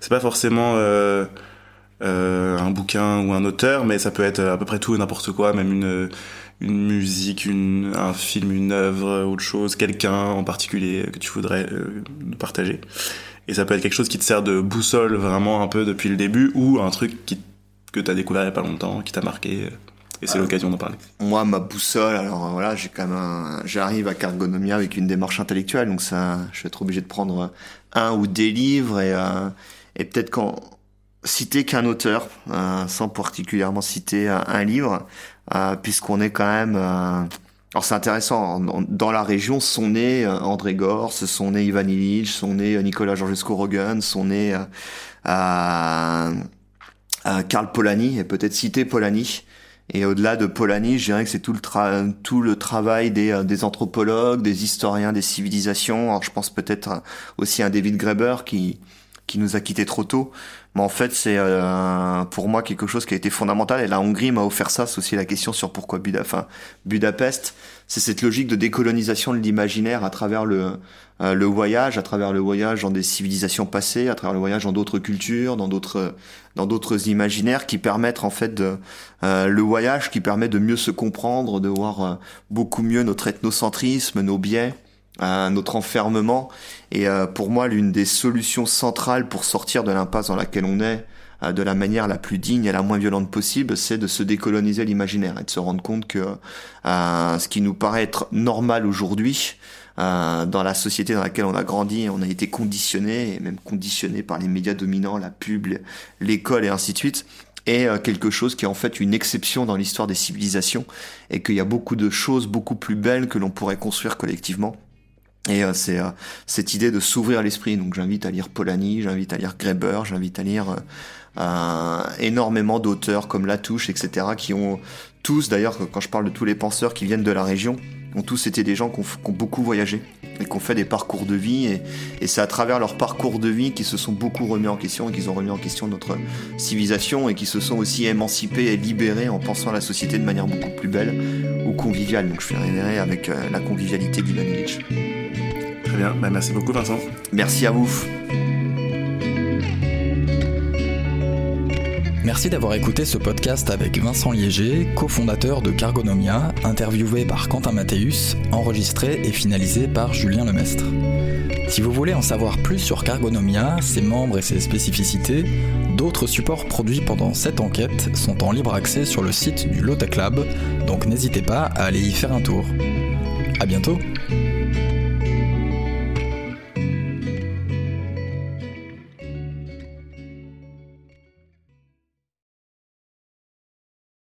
Speaker 2: C'est pas forcément euh, euh, un bouquin ou un auteur, mais ça peut être à peu près tout et n'importe quoi, même une, musique, un film, une œuvre, autre chose, quelqu'un en particulier que tu voudrais nous partager. Et ça peut être quelque chose qui te sert de boussole vraiment un peu depuis le début ou un truc qui que tu as découvert il y a pas longtemps, qui t'a marqué euh, et c'est l'occasion d'en parler.
Speaker 3: Moi, ma boussole, alors voilà, j'ai quand même j'arrive à Cargonomia avec une démarche intellectuelle, donc ça, je vais être obligé de prendre un ou des livres et, euh, et peut-être quand citer qu'un auteur, euh, sans particulièrement citer un livre, puisqu'on est quand même. alors c'est intéressant, dans la région sont nés André Gors, sont nés Ivan Illich, sont nés Nicolas Georgescu Rogan, sont nés Karl Polanyi, et peut-être citer Polanyi. Et au-delà de Polanyi, je dirais que c'est tout le, tout le travail des, euh, des, anthropologues, des historiens des civilisations. Alors je pense peut-être aussi à David Graeber qui, qui nous a quittés trop tôt. Mais en fait, c'est euh, pour moi quelque chose qui a été fondamental. Et la Hongrie m'a offert ça. C'est aussi la question sur pourquoi Budapest. C'est cette logique de décolonisation de l'imaginaire à travers le, euh, le voyage, à travers le voyage dans des civilisations passées, à travers le voyage dans d'autres cultures, dans d'autres dans d'autres imaginaires qui permettent en fait de, euh, le voyage qui permet de mieux se comprendre, de voir euh, beaucoup mieux notre ethnocentrisme, nos biais, notre enfermement. Et pour moi, l'une des solutions centrales pour sortir de l'impasse dans laquelle on est, de la manière la plus digne et la moins violente possible, c'est de se décoloniser l'imaginaire et de se rendre compte que ce qui nous paraît être normal aujourd'hui, dans la société dans laquelle on a grandi, on a été conditionné, et même conditionné par les médias dominants, la pub, l'école et ainsi de suite, est euh, quelque chose qui est en fait une exception dans l'histoire des civilisations et qu'il y a beaucoup de choses beaucoup plus belles que l'on pourrait construire collectivement. Et euh, c'est euh, cette idée de s'ouvrir l'esprit. Donc j'invite à lire Polanyi, j'invite à lire Greber, j'invite à lire énormément d'auteurs comme Latouche, etc., qui ont tous, d'ailleurs, quand je parle de tous les penseurs qui viennent de la région, ont tous été des gens qui ont, beaucoup voyagé et qui ont fait des parcours de vie. Et, c'est à travers leur parcours de vie qu'ils se sont beaucoup remis en question et qu'ils ont remis en question notre civilisation et qui se sont aussi émancipés et libérés en pensant à la société de manière beaucoup plus belle ou conviviale. Donc je finirai avec euh, la convivialité d'Ivan
Speaker 2: Très bien, bah, merci beaucoup Vincent.
Speaker 3: Merci à vous.
Speaker 1: Merci d'avoir écouté ce podcast avec Vincent Liéger, cofondateur de Cargonomia, interviewé par Quentin Mathéus, enregistré et finalisé par Julien Lemestre. Si vous voulez en savoir plus sur Cargonomia, ses membres et ses spécificités, d'autres supports produits pendant cette enquête sont en libre accès sur le site du Lotec Lab, donc n'hésitez pas à aller y faire un tour. A bientôt